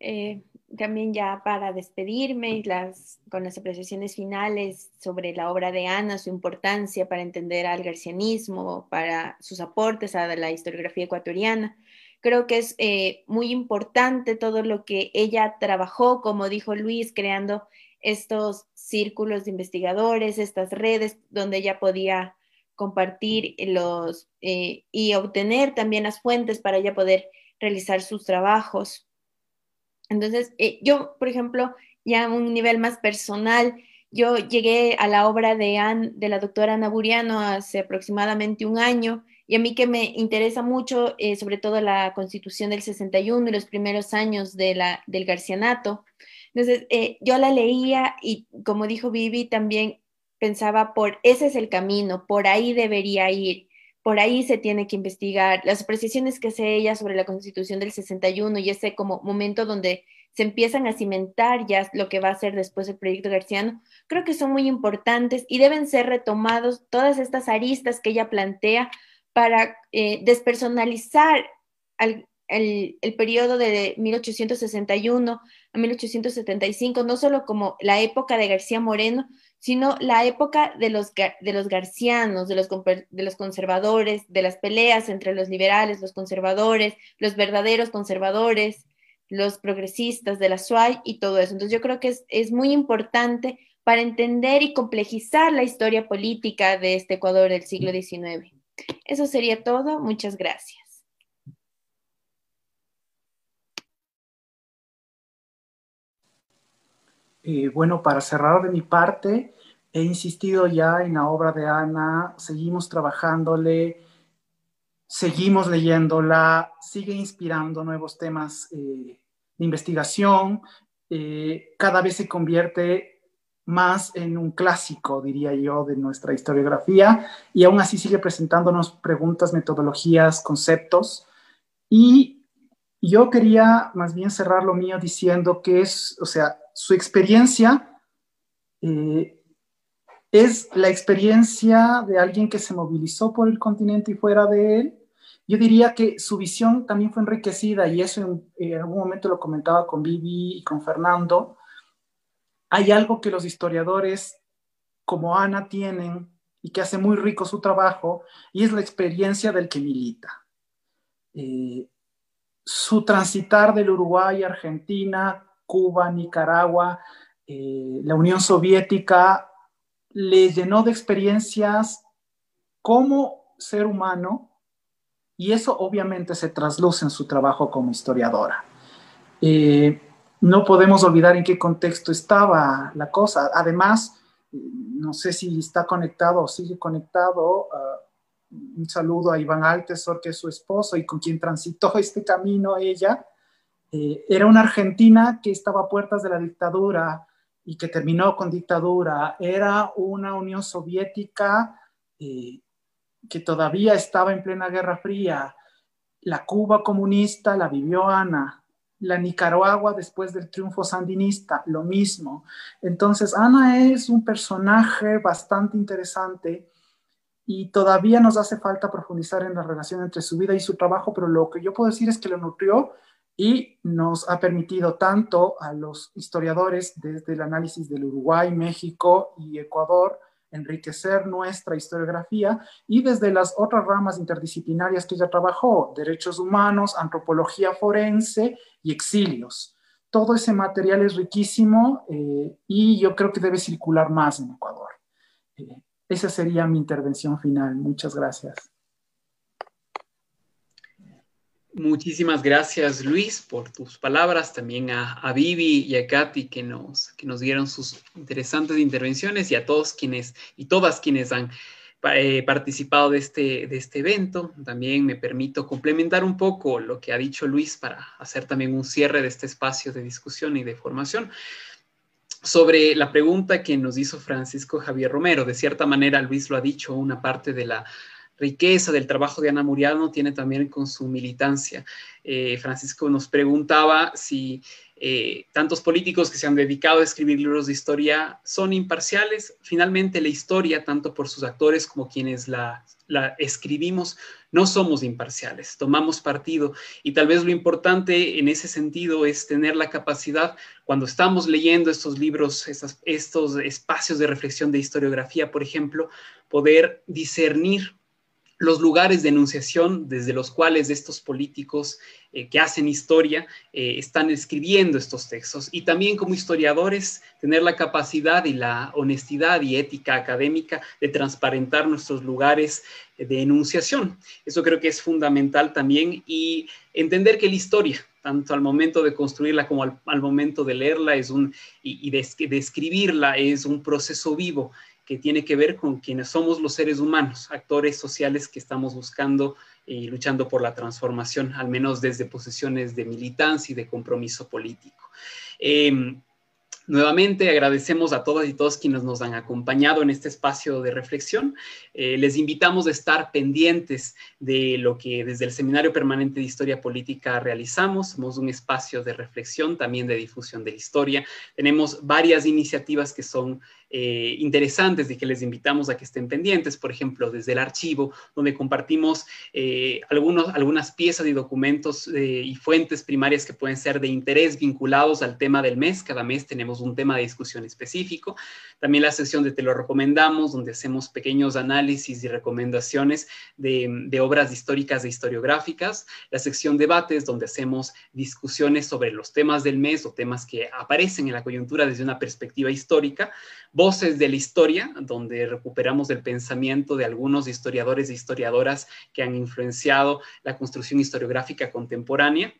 eh, también ya para despedirme las, con las apreciaciones finales sobre la obra de Ana, su importancia para entender al garcianismo, para sus aportes a la historiografía ecuatoriana. Creo que es eh, muy importante todo lo que ella trabajó, como dijo Luis, creando estos círculos de investigadores, estas redes donde ella podía compartir los eh, y obtener también las fuentes para ella poder realizar sus trabajos. Entonces, eh, yo, por ejemplo, ya a un nivel más personal, yo llegué a la obra de, de la doctora Ana Buriano hace aproximadamente un año y a mí que me interesa mucho, eh, sobre todo la constitución del 61 y los primeros años de la, del garcianato. Entonces, eh, yo la leía y como dijo Vivi, también pensaba por ese es el camino, por ahí debería ir por ahí se tiene que investigar las apreciaciones que hace ella sobre la constitución del 61 y ese como momento donde se empiezan a cimentar ya lo que va a ser después el proyecto garciano, creo que son muy importantes y deben ser retomados todas estas aristas que ella plantea para eh, despersonalizar el, el periodo de 1861 a 1875, no solo como la época de García Moreno, sino la época de los, garcianos, de los, conservadores, de las peleas entre los liberales, los conservadores, los verdaderos conservadores, los progresistas de la SUAY y todo eso. Entonces yo creo que es muy importante para entender y complejizar la historia política de este Ecuador del siglo XIX. Eso sería todo. Muchas gracias. Eh, bueno, para cerrar de mi parte, he insistido ya en la obra de Ana, seguimos trabajándole, seguimos leyéndola, sigue inspirando nuevos temas eh, de investigación, eh, cada vez se convierte más en un clásico, diría yo, de nuestra historiografía y aún así sigue presentándonos preguntas, metodologías, conceptos. Y yo quería más bien cerrar lo mío diciendo que es, o sea, su experiencia eh, es la experiencia de alguien que se movilizó por el continente y fuera de él. Yo diría que su visión también fue enriquecida y eso en, en algún momento lo comentaba con Vivi y con Fernando. Hay algo que los historiadores como Ana tienen y que hace muy rico su trabajo y es la experiencia del que milita. Eh, su transitar del Uruguay, Argentina, Cuba, Nicaragua, eh, la Unión Soviética, le llenó de experiencias como ser humano y eso obviamente se trasluce en su trabajo como historiadora. Eh, no podemos olvidar en qué contexto estaba la cosa. Además, no sé si está conectado o sigue conectado. Uh, un saludo a Iván Altesor, que es su esposo y con quien transitó este camino ella. Eh, era una argentina que estaba a puertas de la dictadura y que terminó con dictadura. Era una Unión Soviética eh, que todavía estaba en plena Guerra Fría. La Cuba comunista la vivió Ana. La Nicaragua después del triunfo sandinista, lo mismo. Entonces, Ana es un personaje bastante interesante y todavía nos hace falta profundizar en la relación entre su vida y su trabajo, pero lo que yo puedo decir es que lo nutrió y nos ha permitido tanto a los historiadores desde el análisis del Uruguay, México y Ecuador enriquecer nuestra historiografía y desde las otras ramas interdisciplinarias que ella trabajó, derechos humanos, antropología forense y exilios. Todo ese material es riquísimo eh, y yo creo que debe circular más en Ecuador. Eh, esa sería mi intervención final. Muchas gracias. Muchísimas gracias, Luis, por tus palabras, también a, a, Vivi y a Katy que nos, que nos dieron sus interesantes intervenciones y a todos quienes y todas quienes han eh, participado de este, de este evento. También me permito complementar un poco lo que ha dicho Luis para hacer también un cierre de este espacio de discusión y de formación sobre la pregunta que nos hizo Francisco Javier Romero. De cierta manera, Luis lo ha dicho, una parte de la riqueza del trabajo de Ana Muriano tiene también con su militancia. Eh, Francisco nos preguntaba si eh, tantos políticos que se han dedicado a escribir libros de historia son imparciales. Finalmente, la historia, tanto por sus actores como quienes la, la escribimos, no somos imparciales, tomamos partido. Y tal vez lo importante en ese sentido es tener la capacidad, cuando estamos leyendo estos libros, estos, estos espacios de reflexión de historiografía, por ejemplo, poder discernir los lugares de enunciación desde los cuales estos políticos eh, que hacen historia eh, están escribiendo estos textos. Y también como historiadores tener la capacidad y la honestidad y ética académica de transparentar nuestros lugares de enunciación. Eso creo que es fundamental también. Y entender que la historia, tanto al momento de construirla como al, momento de leerla es un, y, de escribirla, es un proceso vivo que tiene que ver con quienes somos los seres humanos, actores sociales que estamos buscando y luchando por la transformación, al menos desde posiciones de militancia y de compromiso político. Eh, Nuevamente agradecemos a todas y todos quienes nos han acompañado en este espacio de reflexión. Eh, les invitamos a estar pendientes de lo que desde el Seminario Permanente de Historia Política realizamos. Somos un espacio de reflexión, también de difusión de la historia. Tenemos varias iniciativas que son eh, interesantes y que les invitamos a que estén pendientes, por ejemplo, desde el archivo, donde compartimos eh, algunos, algunas piezas y documentos eh, y fuentes primarias que pueden ser de interés vinculados al tema del mes. Cada mes tenemos un tema de discusión específico. También la sección de Te lo recomendamos, donde hacemos pequeños análisis y recomendaciones de, de obras históricas e historiográficas. La sección debates, donde hacemos discusiones sobre los temas del mes o temas que aparecen en la coyuntura desde una perspectiva histórica. Voces de la Historia, donde recuperamos el pensamiento de algunos historiadores e historiadoras que han influenciado la construcción historiográfica contemporánea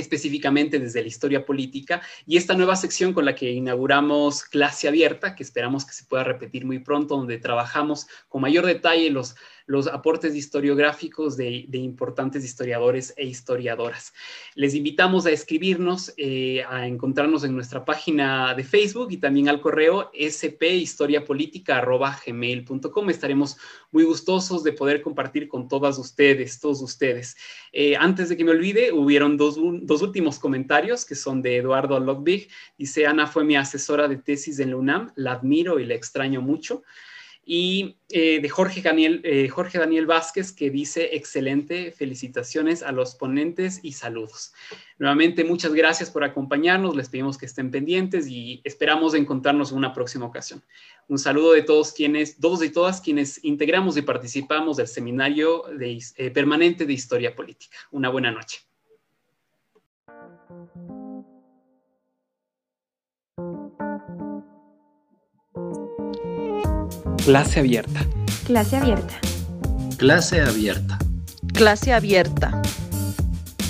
específicamente desde la historia política, y esta nueva sección con la que inauguramos clase abierta, que esperamos que se pueda repetir muy pronto, donde trabajamos con mayor detalle los los aportes historiográficos de, importantes historiadores e historiadoras. Les invitamos a escribirnos, eh, a encontrarnos en nuestra página de Facebook y también al correo sphistoriapolitica.gmail.com. Estaremos muy gustosos de poder compartir con todas ustedes, todos ustedes. Eh, antes de que me olvide, hubieron dos, dos últimos comentarios que son de Eduardo Lockbig. Dice, Ana fue mi asesora de tesis en la UNAM, la admiro y la extraño mucho y eh, de Jorge Daniel, eh, Jorge Daniel Vázquez que dice excelente, felicitaciones a los ponentes y saludos. Nuevamente, muchas gracias por acompañarnos, les pedimos que estén pendientes y esperamos encontrarnos en una próxima ocasión. Un saludo de todos quienes, todos y todas quienes integramos y participamos del seminario de, eh, permanente de Historia Política. Una buena noche. Clase abierta. Clase abierta. Clase abierta. Clase abierta.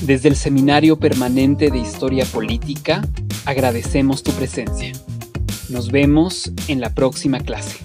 Desde el Seminario Permanente de Historia Política, agradecemos tu presencia. Nos vemos en la próxima clase.